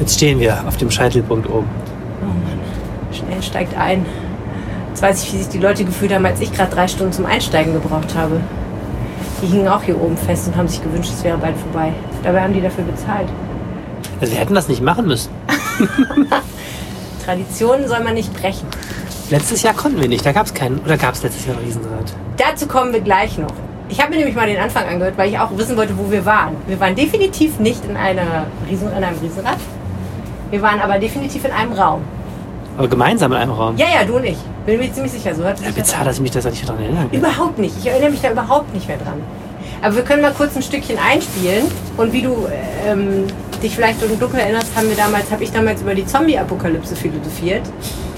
Jetzt stehen wir auf dem Scheitelpunkt oben. Oh Mann, schnell steigt ein. Jetzt weiß ich, wie sich die Leute gefühlt haben, als ich gerade drei Stunden zum Einsteigen gebraucht habe. Die hingen auch hier oben fest und haben sich gewünscht, es wäre bald vorbei. Dabei haben die dafür bezahlt. Also wir hätten das nicht machen müssen. Traditionen soll man nicht brechen. Letztes Jahr konnten wir nicht. Da gab es keinen. Oder gab es letztes Jahr ein Riesenrad? Dazu kommen wir gleich noch. Ich habe mir nämlich mal den Anfang angehört, weil ich auch wissen wollte, wo wir waren. Wir waren definitiv nicht in, einer Riesen, in einem Riesenrad. Wir waren aber definitiv in einem Raum. Aber gemeinsam in einem Raum. Ja, ja, du und ich. Bin mir ziemlich sicher. So sich Ja, bizarr, dass ich mich das nicht daran erinnern kann. Überhaupt nicht. Ich erinnere mich da überhaupt nicht mehr dran. Aber wir können mal kurz ein Stückchen einspielen. Und wie du ähm, dich vielleicht im Dunkeln erinnerst, haben wir damals, habe ich damals über die Zombie-Apokalypse philosophiert,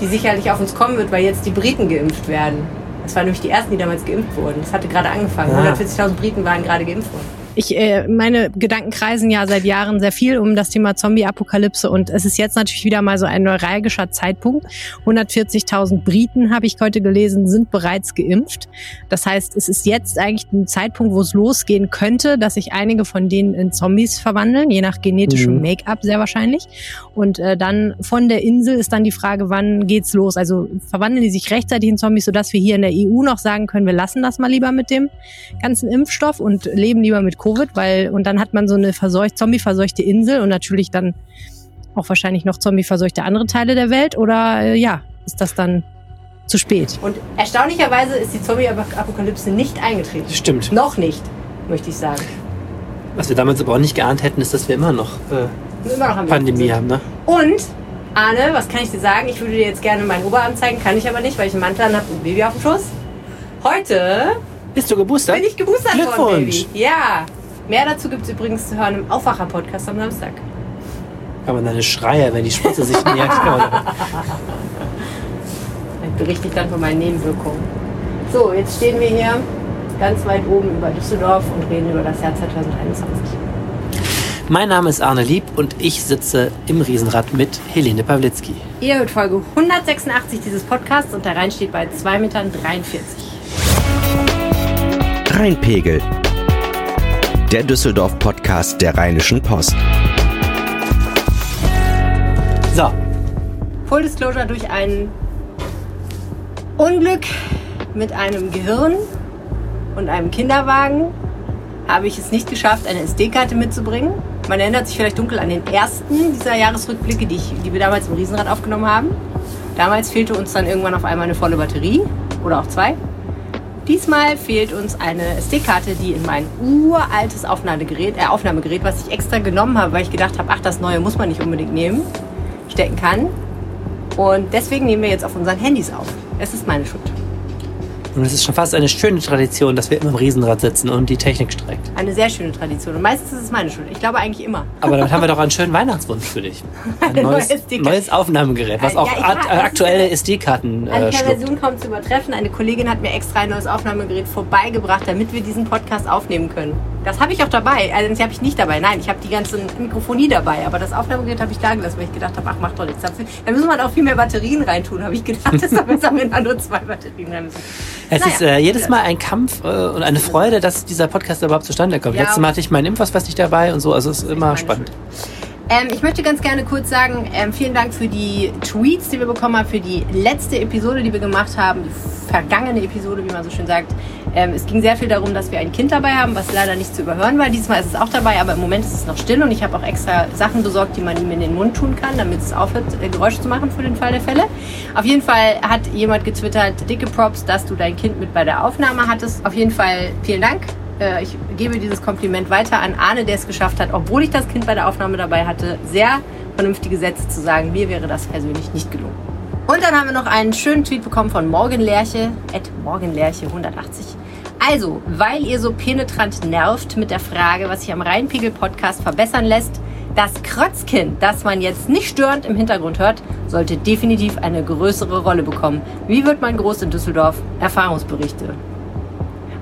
die sicherlich auf uns kommen wird, weil jetzt die Briten geimpft werden. Das waren nämlich die ersten, die damals geimpft wurden. Das hatte gerade angefangen. Ah. 140.000 Briten waren gerade geimpft worden. Ich, äh, meine Gedanken kreisen ja seit Jahren sehr viel um das Thema Zombie-Apokalypse und es ist jetzt natürlich wieder mal so ein neuralgischer Zeitpunkt. 140.000 Briten, habe ich heute gelesen, sind bereits geimpft. Das heißt, es ist jetzt eigentlich ein Zeitpunkt, wo es losgehen könnte, dass sich einige von denen in Zombies verwandeln, je nach genetischem Mhm. Make-up sehr wahrscheinlich. Und äh, dann von der Insel ist dann die Frage, wann geht's los? Also verwandeln die sich rechtzeitig in Zombies, sodass wir hier in der EU noch sagen können, wir lassen das mal lieber mit dem ganzen Impfstoff und leben lieber mit Covid, weil und dann hat man so eine verseucht, zombie-verseuchte Insel und natürlich dann auch wahrscheinlich noch zombie-verseuchte andere Teile der Welt oder äh, ja, ist das dann zu spät? Und erstaunlicherweise ist die Zombie-Apokalypse nicht eingetreten. Stimmt. Noch nicht, möchte ich sagen. Was wir damals aber auch nicht geahnt hätten, ist, dass wir immer noch äh, Immer noch am Pandemie haben, ne? Und, Arne, was kann ich dir sagen? Ich würde dir jetzt gerne meinen Oberarm zeigen, kann ich aber nicht, weil ich einen Mantel an habe und ein Baby auf dem Schoß. Heute Bist du geboostert? bin ich geboostert worden, Glückwunsch. Baby. Ja. Mehr dazu gibt es übrigens zu hören im Aufwacher-Podcast am Samstag. Aber deine Schreie, wenn die Spritze sich nähert. Ich berichte ich dann von meinen Nebenwirkungen. So, jetzt stehen wir hier ganz weit oben über Düsseldorf und reden über das Jahr 2021. mein Name ist Arne Lieb und ich sitze im Riesenrad mit Helene Pawlitzki. Ihr hört Folge 186 dieses Podcasts und der Rhein steht bei 2,43 Metern. Rheinpegel. Der Düsseldorf-Podcast der Rheinischen Post. So, Full Disclosure durch ein Unglück mit einem Gehirn und einem Kinderwagen habe ich es nicht geschafft, eine SD-Karte mitzubringen. Man erinnert sich vielleicht dunkel an den ersten dieser Jahresrückblicke, die, ich, die wir damals im Riesenrad aufgenommen haben. Damals fehlte uns dann irgendwann auf einmal eine volle Batterie oder auch zwei. Diesmal fehlt uns eine SD-Karte, die in mein uraltes Aufnahmegerät, äh, Aufnahmegerät, was ich extra genommen habe, weil ich gedacht habe, ach, das neue muss man nicht unbedingt nehmen, stecken kann. Und deswegen nehmen wir jetzt auf unseren Handys auf. Es ist meine Schuld. Und es ist schon fast eine schöne Tradition, dass wir immer im Riesenrad sitzen und die Technik streckt. Eine sehr schöne Tradition. Und meistens ist es meine Schuld. Ich glaube eigentlich immer. Aber damit haben wir doch einen schönen Weihnachtswunsch für dich. Ein Eine neues, neues Aufnahmegerät, was Ja, auch ad- weiß, äh, aktuelle SD-Karten äh, schluckt. Perversion kaum zu übertreffen. Eine Kollegin hat mir extra ein neues Aufnahmegerät vorbeigebracht, damit wir diesen Podcast aufnehmen können. Das habe ich auch dabei. Also das habe ich nicht dabei. Nein, ich habe die ganze Mikrofonie dabei. Aber das Aufnahmegerät habe ich da gelassen, weil ich gedacht habe, ach, mach doch nichts. Da müssen wir auch viel mehr Batterien reintun, habe ich gedacht. Deshalb haben wir da nur zwei Batterien rein müssen. Es Naja, ist äh, jedes Mal ein Kampf äh, und eine Freude, dass dieser Podcast überhaupt zustande kommt. Ja, Letztes Mal hatte ich meinen Impfausweis nicht dabei und so, also es ist immer spannend. Ähm, ich möchte ganz gerne kurz sagen, ähm, vielen Dank für die Tweets, die wir bekommen haben, für die letzte Episode, die wir gemacht haben, die vergangene Episode, wie man so schön sagt. Ähm, es ging sehr viel darum, dass wir ein Kind dabei haben, was leider nicht zu überhören war. Diesmal ist es auch dabei, aber im Moment ist es noch still und ich habe auch extra Sachen besorgt, die man ihm in den Mund tun kann, damit es aufhört, äh, Geräusche zu machen für den Fall der Fälle. Auf jeden Fall hat jemand getwittert, dicke Props, dass du dein Kind mit bei der Aufnahme hattest. Auf jeden Fall vielen Dank. Äh, Ich gebe dieses Kompliment weiter an Arne, der es geschafft hat, obwohl ich das Kind bei der Aufnahme dabei hatte, sehr vernünftige Sätze zu sagen. Mir wäre das persönlich nicht gelungen. Und dann haben wir noch einen schönen Tweet bekommen von Morgenlerche, at Morgenlerche180. Also, weil ihr so penetrant nervt mit der Frage, was sich am Rheinpegel-Podcast verbessern lässt, das Krötzkind, das man jetzt nicht störend im Hintergrund hört, sollte definitiv eine größere Rolle bekommen. Wie wird man groß in Düsseldorf? Erfahrungsberichte.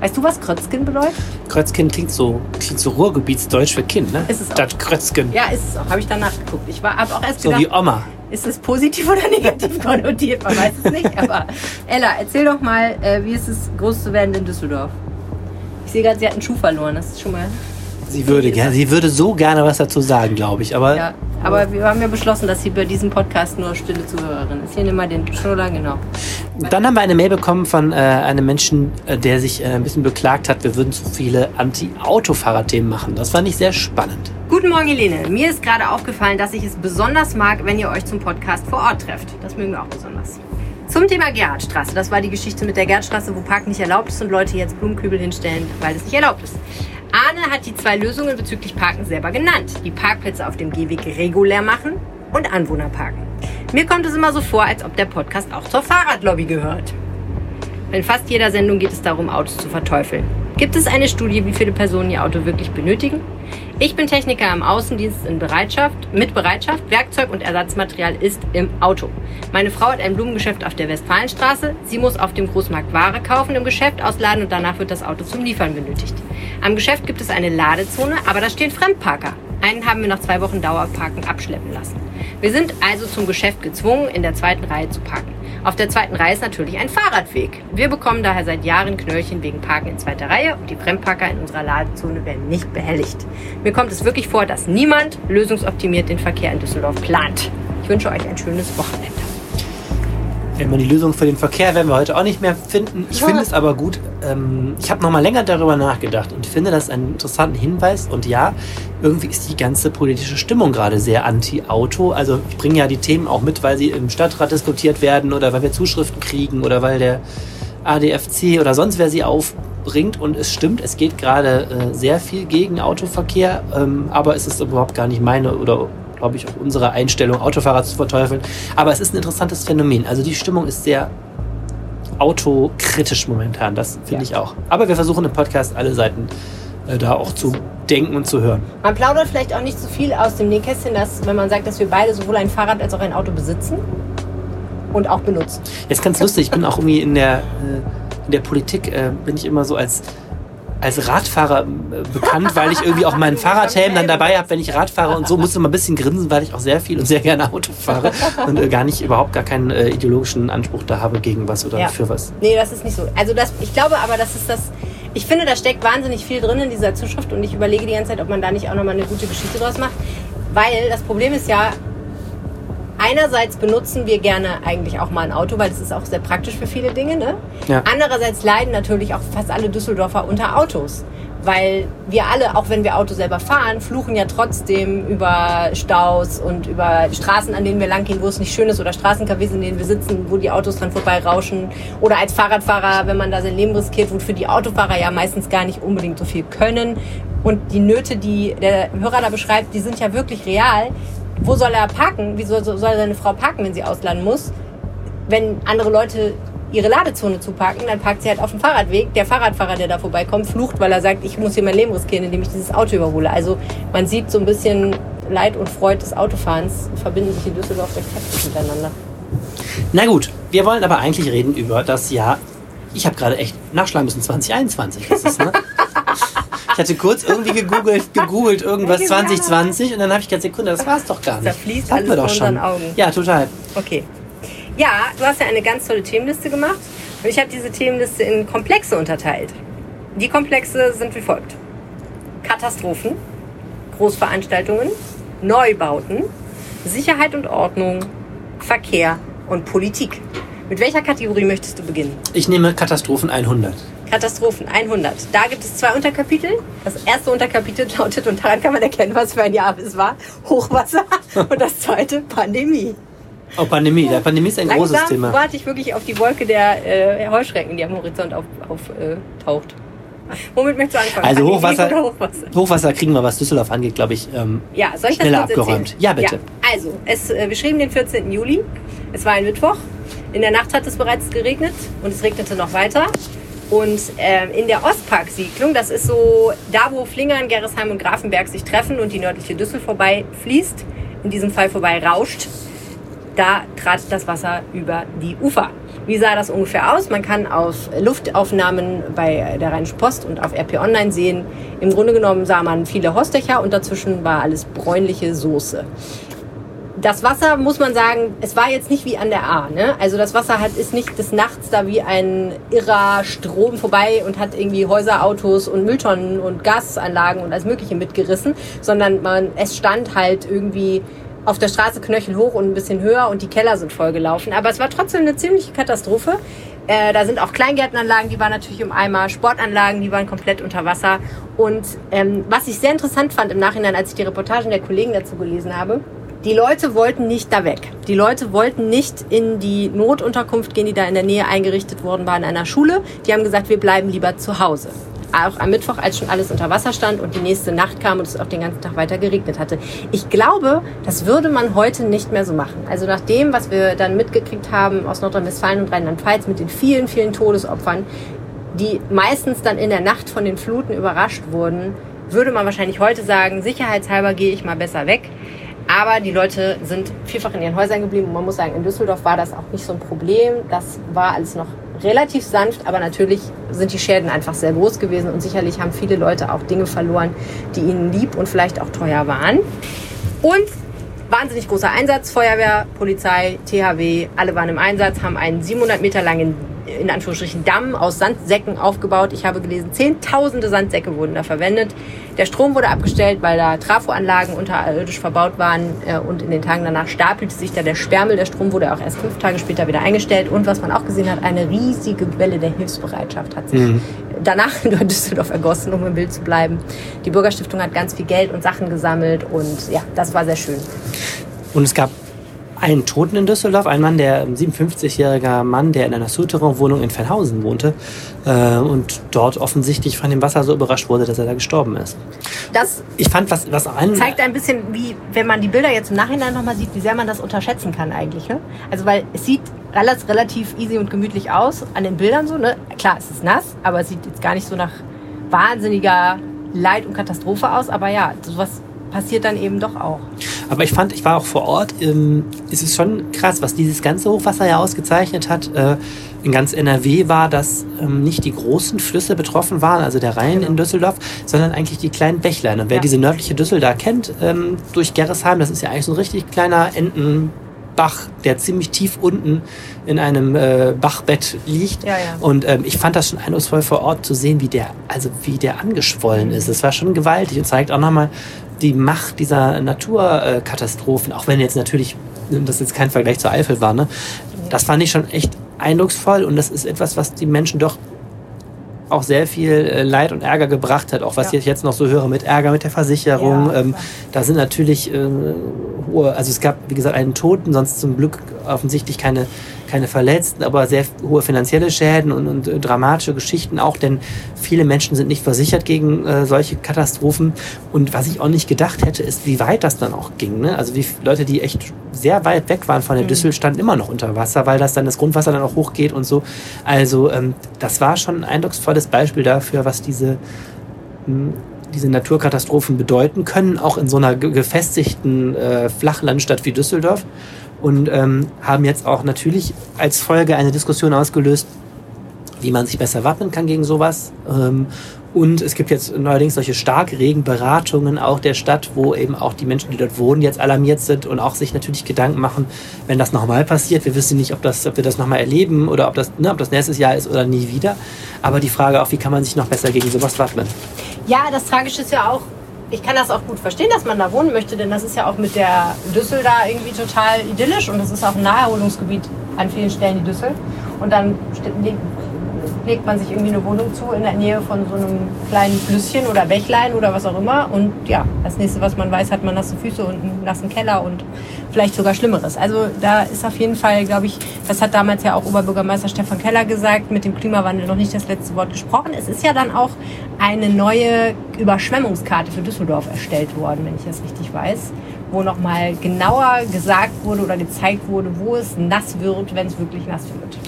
Weißt du, was Krötzkind bedeutet? Krötzkin klingt so, klingt so Ruhrgebietsdeutsch für Kind, ne? Ist es auch. Statt Krötzkin. Ja, ist es auch. Habe ich dann nachgeguckt. Ich war habe auch erst So gedacht, wie Oma. ist es positiv oder negativ konnotiert? Man weiß es nicht. Aber Ella, erzähl doch mal, äh, wie ist es, groß zu werden in Düsseldorf? Ich sehe gerade, sie hat einen Schuh verloren. Das ist schon mal. Sie würde, gerne, sie würde so gerne was dazu sagen, glaube ich. Aber Ja. Aber wir haben ja beschlossen, dass hier bei diesem Podcast nur stille Zuhörerin ist. Hier nimm mal den Schnuller, genau. Dann haben wir eine Mail bekommen von äh, einem Menschen, äh, der sich äh, ein bisschen beklagt hat, wir würden zu viele Anti-Autofahrer-Themen machen. Das fand ich sehr spannend. Guten Morgen, Helene. Mir ist gerade aufgefallen, dass ich es besonders mag, wenn ihr euch zum Podcast vor Ort trefft. Das mögen wir auch besonders. Zum Thema Gerhardstraße. Das war die Geschichte mit der Gerhardstraße, wo Parken nicht erlaubt ist und Leute jetzt Blumenkübel hinstellen, weil es nicht erlaubt ist. Arne hat die zwei Lösungen bezüglich Parken selber genannt. Die Parkplätze auf dem Gehweg regulär machen und Anwohner parken. Mir kommt es immer so vor, als ob der Podcast auch zur Fahrradlobby gehört. In fast jeder Sendung geht es darum, Autos zu verteufeln. Gibt es eine Studie, wie viele Personen ihr Auto wirklich benötigen? Ich bin Techniker im Außendienst in Bereitschaft, mit Bereitschaft. Werkzeug und Ersatzmaterial ist im Auto. Meine Frau hat ein Blumengeschäft auf der Westfalenstraße. Sie muss auf dem Großmarkt Ware kaufen, im Geschäft ausladen und danach wird das Auto zum Liefern benötigt. Am Geschäft gibt es eine Ladezone, aber da stehen Fremdparker. Einen haben wir nach zwei Wochen Dauerparken abschleppen lassen. Wir sind also zum Geschäft gezwungen, in der zweiten Reihe zu parken. Auf der zweiten Reihe ist natürlich ein Fahrradweg. Wir bekommen daher seit Jahren Knöllchen wegen Parken in zweiter Reihe und die Fremdparker in unserer Ladezone werden nicht behelligt. Mir kommt es wirklich vor, dass niemand lösungsoptimiert den Verkehr in Düsseldorf plant. Ich wünsche euch ein schönes Wochenende. Man die Lösung für den Verkehr werden wir heute auch nicht mehr finden. Ich finde es aber gut. Ähm, ich habe noch mal länger darüber nachgedacht und finde das einen interessanten Hinweis. Und ja, irgendwie ist die ganze politische Stimmung gerade sehr anti-Auto. Also ich bringe ja die Themen auch mit, weil sie im Stadtrat diskutiert werden oder weil wir Zuschriften kriegen oder weil der ADFC oder sonst wer sie aufbringt. Und es stimmt, es geht gerade äh, sehr viel gegen Autoverkehr, ähm, aber es ist überhaupt gar nicht meine oder glaube ich, auch unsere Einstellung, Autofahrer zu verteufeln. Aber es ist ein interessantes Phänomen. Also die Stimmung ist sehr autokritisch momentan, das finde ja. ich auch. Aber wir versuchen im Podcast alle Seiten äh, da auch zu denken und zu hören. Man plaudert vielleicht auch nicht so viel aus dem Nähkästchen, dass, wenn man sagt, dass wir beide sowohl ein Fahrrad als auch ein Auto besitzen und auch benutzen. Jetzt ganz lustig, ich bin auch irgendwie in der, äh, in der Politik, äh, bin ich immer so als als Radfahrer äh, bekannt, weil ich irgendwie auch meinen Fahrradhelm dann dabei habe, wenn ich Rad fahre und so musste man ein bisschen grinsen, weil ich auch sehr viel und sehr gerne Auto fahre und äh, gar nicht überhaupt gar keinen äh, ideologischen Anspruch da habe gegen was oder ja. für was. Nee, das ist nicht so. Also das, ich glaube aber, das ist das. Ich finde, da steckt wahnsinnig viel drin in dieser Zuschrift und ich überlege die ganze Zeit, ob man da nicht auch nochmal eine gute Geschichte draus macht. Weil das Problem ist ja, einerseits benutzen wir gerne eigentlich auch mal ein Auto, weil es ist auch sehr praktisch für viele Dinge. Ne? Ja. Andererseits leiden natürlich auch fast alle Düsseldorfer unter Autos. Weil wir alle, auch wenn wir Auto selber fahren, fluchen ja trotzdem über Staus und über Straßen, an denen wir langgehen, wo es nicht schön ist, oder Straßencafés, in denen wir sitzen, wo die Autos dran vorbeirauschen. Oder als Fahrradfahrer, wenn man da sein Leben riskiert, wofür die Autofahrer ja meistens gar nicht unbedingt so viel können. Und die Nöte, die der Hörer da beschreibt, die sind ja wirklich real wo soll er parken? Wie soll, soll seine Frau parken, wenn sie ausladen muss? Wenn andere Leute ihre Ladezone zuparken, dann parkt sie halt auf dem Fahrradweg. Der Fahrradfahrer, der da vorbeikommt, flucht, weil er sagt, ich muss hier mein Leben riskieren, indem ich dieses Auto überhole. Also man sieht so ein bisschen Leid und Freude des Autofahrens verbinden sich in Düsseldorf recht heftig miteinander. Na gut, wir wollen aber eigentlich reden über das Jahr. Ich habe gerade echt nachschlagen müssen, 2021 ist es, ne? Ich hatte kurz irgendwie gegoogelt, gegoogelt irgendwas 2020 und dann habe ich gesagt, Sekunde, das war es doch gar nicht. Da fließt alles wir doch schon. Augen. Ja, total. Okay. Ja, du hast ja eine ganz tolle Themenliste gemacht und ich habe diese Themenliste in Komplexe unterteilt. Die Komplexe sind wie folgt. Katastrophen, Großveranstaltungen, Neubauten, Sicherheit und Ordnung, Verkehr und Politik. Mit welcher Kategorie möchtest du beginnen? Ich nehme Katastrophen 100. Katastrophen 100. Da gibt es zwei Unterkapitel. Das erste Unterkapitel lautet, und daran kann man erkennen, was für ein Jahr es war, Hochwasser. Und das zweite, Pandemie. Oh, Pandemie. Der Pandemie ist ein Langsam großes Thema. warte ich wirklich auf die Wolke der äh, Heuschrecken, die am Horizont auftaucht. Auf, äh. Womit möchtest du anfangen? Also Hochwasser, Hochwasser, Hochwasser? kriegen wir, was Düsseldorf angeht, glaube ich, ähm, ja, soll ich schneller abgeräumt. Erzählen? Ja, bitte. Ja, also, es, äh, wir schrieben den 14. Juli. Es war ein Mittwoch. In der Nacht hat es bereits geregnet und es regnete noch weiter. Und äh, in der Ostparksiedlung, das ist so da, wo Flingern, Gerresheim und Grafenberg sich treffen und die nördliche Düssel vorbei fließt, in diesem Fall vorbei rauscht, da trat das Wasser über die Ufer. Wie sah das ungefähr aus? Man kann auf Luftaufnahmen bei der Rheinischen Post und auf RP Online sehen, im Grunde genommen sah man viele Hosdächer und dazwischen war alles bräunliche Soße das Wasser, muss man sagen, es war jetzt nicht wie an der A. Ne? Also das Wasser hat, ist nicht des Nachts da wie ein irrer Strom vorbei und hat irgendwie Häuser, Autos und Mülltonnen und Gasanlagen und alles Mögliche mitgerissen, sondern man, es stand halt irgendwie auf der Straße Knöchel hoch und ein bisschen höher und die Keller sind vollgelaufen. Aber es war trotzdem eine ziemliche Katastrophe. Äh, da sind auch Kleingärtenanlagen, die waren natürlich im Eimer, Sportanlagen, die waren komplett unter Wasser. Und ähm, was ich sehr interessant fand im Nachhinein, als ich die Reportagen der Kollegen dazu gelesen habe, die Leute wollten nicht da weg. Die Leute wollten nicht in die Notunterkunft gehen, die da in der Nähe eingerichtet worden war in einer Schule. Die haben gesagt, wir bleiben lieber zu Hause auch am Mittwoch, als schon alles unter Wasser stand und die nächste Nacht kam und es auch den ganzen Tag weiter geregnet hatte. Ich glaube, das würde man heute nicht mehr so machen. Also nach dem, was wir dann mitgekriegt haben aus Nordrhein-Westfalen und Rheinland-Pfalz mit den vielen, vielen Todesopfern, die meistens dann in der Nacht von den Fluten überrascht wurden, würde man wahrscheinlich heute sagen, sicherheitshalber gehe ich mal besser weg. Aber die Leute sind vielfach in ihren Häusern geblieben und man muss sagen, in Düsseldorf war das auch nicht so ein Problem. Das war alles noch relativ sanft, aber natürlich sind die Schäden einfach sehr groß gewesen und sicherlich haben viele Leute auch Dinge verloren, die ihnen lieb und vielleicht auch teuer waren. Und wahnsinnig großer Einsatz, Feuerwehr, Polizei, THW, alle waren im Einsatz, haben einen 700 Meter langen in Anführungsstrichen Damm aus Sandsäcken aufgebaut. Ich habe gelesen, zehntausende Sandsäcke wurden da verwendet. Der Strom wurde abgestellt, weil da Trafoanlagen unterirdisch verbaut waren äh, und in den Tagen danach stapelte sich da der Sperrmüll. Der Strom wurde auch erst fünf Tage später wieder eingestellt und was man auch gesehen hat, eine riesige Welle der Hilfsbereitschaft hat sich mhm. danach in Düsseldorf ergossen, um im Bild zu bleiben. Die Bürgerstiftung hat ganz viel Geld und Sachen gesammelt und ja, das war sehr schön. Und es gab einen Toten in Düsseldorf, ein Mann, der 57-jähriger Mann, der in einer Souterrain-Wohnung in Fellhausen wohnte äh, und dort offensichtlich von dem Wasser so überrascht wurde, dass er da gestorben ist. Das ich fand, was, was ein zeigt ein bisschen, wie, wenn man die Bilder jetzt im Nachhinein nochmal sieht, wie sehr man das unterschätzen kann eigentlich. Ne? Also weil es sieht relativ, relativ easy und gemütlich aus an den Bildern so. Ne? Klar, es ist nass, aber es sieht jetzt gar nicht so nach wahnsinniger Leid und Katastrophe aus. Aber ja, sowas passiert dann eben doch auch. Aber ich fand, ich war auch vor Ort, ähm, es ist schon krass, was dieses ganze Hochwasser ja ausgezeichnet hat. Äh, in ganz NRW war, dass ähm, nicht die großen Flüsse betroffen waren, also der Rhein genau. in Düsseldorf, sondern eigentlich die kleinen Bächlein. Und wer ja. diese nördliche Düssel da kennt, ähm, durch Gerresheim, das ist ja eigentlich so ein richtig kleiner Enten. Bach, der ziemlich tief unten in einem äh, Bachbett liegt. Ja, ja. Und ähm, ich fand das schon eindrucksvoll vor Ort zu sehen, wie der, also wie der angeschwollen ist. Es war schon gewaltig und zeigt auch nochmal, die Macht dieser Naturkatastrophen, auch wenn jetzt natürlich das jetzt kein Vergleich zur Eifel war, ne? das fand ich schon echt eindrucksvoll und das ist etwas, was die Menschen doch auch sehr viel äh, Leid und Ärger gebracht hat, auch was ja. ich jetzt noch so höre mit Ärger mit der Versicherung. Ja, ähm, da sind natürlich äh, hohe, also es gab, wie gesagt, einen Toten, sonst zum Glück offensichtlich keine keine Verletzten, aber sehr hohe finanzielle Schäden und, und äh, dramatische Geschichten auch, denn viele Menschen sind nicht versichert gegen äh, solche Katastrophen. Und was ich auch nicht gedacht hätte, ist, wie weit das dann auch ging. Ne? Also wie Leute, die echt sehr weit weg waren von der mhm. Düssel, standen immer noch unter Wasser, weil das dann das Grundwasser dann auch hochgeht und so. Also ähm, das war schon ein eindrucksvolles Beispiel dafür, was diese mh, hm, diese Naturkatastrophen bedeuten können, auch in so einer gefestigten äh, Flachlandstadt wie Düsseldorf und ähm, haben jetzt auch natürlich als Folge eine Diskussion ausgelöst, wie man sich besser wappnen kann gegen sowas. Ähm, und es gibt jetzt neuerdings solche Starkregenberatungen auch der Stadt, wo eben auch die Menschen, die dort wohnen, jetzt alarmiert sind und auch sich natürlich Gedanken machen, wenn das nochmal passiert. Wir wissen nicht, ob, das, ob wir das nochmal erleben oder ob das, ne, ob das nächstes Jahr ist oder nie wieder. Aber die Frage auch, wie kann man sich noch besser gegen sowas wappnen? Ja, das Tragische ist ja auch, ich kann das auch gut verstehen, dass man da wohnen möchte, denn das ist ja auch mit der Düssel da irgendwie total idyllisch und das ist auch ein Naherholungsgebiet an vielen Stellen, die Düssel. Und dann legt man sich irgendwie eine Wohnung zu in der Nähe von so einem kleinen Flüsschen oder Bächlein oder was auch immer. Und ja, das nächste, was man weiß, hat man nasse Füße und einen nassen Keller und vielleicht sogar Schlimmeres. Also da ist auf jeden Fall, glaube ich, das hat damals ja auch Oberbürgermeister Stefan Keller gesagt, mit dem Klimawandel noch nicht das letzte Wort gesprochen. Es ist ja dann auch eine neue Überschwemmungskarte für Düsseldorf erstellt worden, wenn ich das richtig weiß wo nochmal genauer gesagt wurde oder gezeigt wurde, wo es nass wird, wenn es wirklich nass wird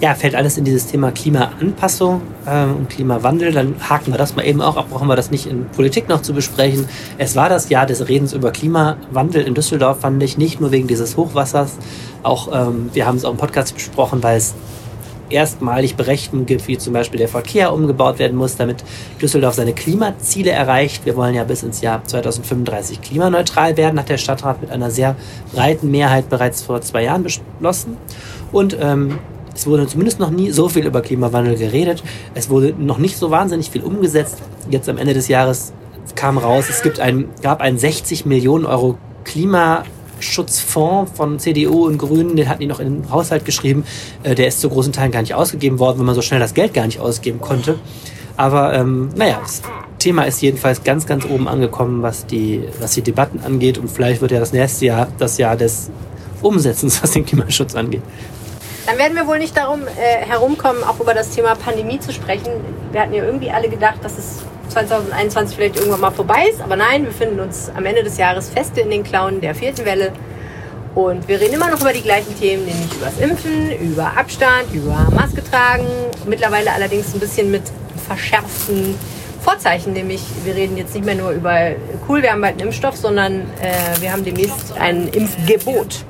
ja, fällt alles in dieses Thema Klimaanpassung ähm, und Klimawandel. Dann haken wir das mal eben auch ab, brauchen wir das nicht in Politik noch zu besprechen. Es war das Jahr des Redens über Klimawandel in Düsseldorf, fand ich, nicht nur wegen dieses Hochwassers. Auch, ähm, wir haben es auch im Podcast besprochen, weil es erstmalig Berechnungen gibt, wie zum Beispiel der Verkehr umgebaut werden muss, damit Düsseldorf seine Klimaziele erreicht. Wir wollen ja bis ins Jahr 2035 klimaneutral werden, hat der Stadtrat mit einer sehr breiten Mehrheit bereits vor zwei Jahren beschlossen. Und ähm, es wurde zumindest noch nie so viel über Klimawandel geredet. Es wurde noch nicht so wahnsinnig viel umgesetzt. Jetzt am Ende des Jahres kam raus, es gibt ein, gab ein 60 Millionen Euro Klima Klimaschutzfonds von CDU und Grünen, den hatten die noch in den Haushalt geschrieben. Äh, der ist zu großen Teilen gar nicht ausgegeben worden, weil man so schnell das Geld gar nicht ausgeben konnte. Aber ähm, naja, das Thema ist jedenfalls ganz, ganz oben angekommen, was die, was die Debatten angeht. Und vielleicht wird ja das nächste Jahr das Jahr des Umsetzens, was den Klimaschutz angeht. Dann werden wir wohl nicht darum äh, herumkommen, auch über das Thema Pandemie zu sprechen. Wir hatten ja irgendwie alle gedacht, dass es 2021 vielleicht irgendwann mal vorbei ist. Aber nein, wir finden uns am Ende des Jahres feste in den Klauen der vierten Welle. Und wir reden immer noch über die gleichen Themen, nämlich über das Impfen, über Abstand, über Maske tragen. Mittlerweile allerdings ein bisschen mit verschärften Vorzeichen, nämlich wir reden jetzt nicht mehr nur über cool, wir haben bald einen Impfstoff, sondern äh, wir haben demnächst ein Impfgebot.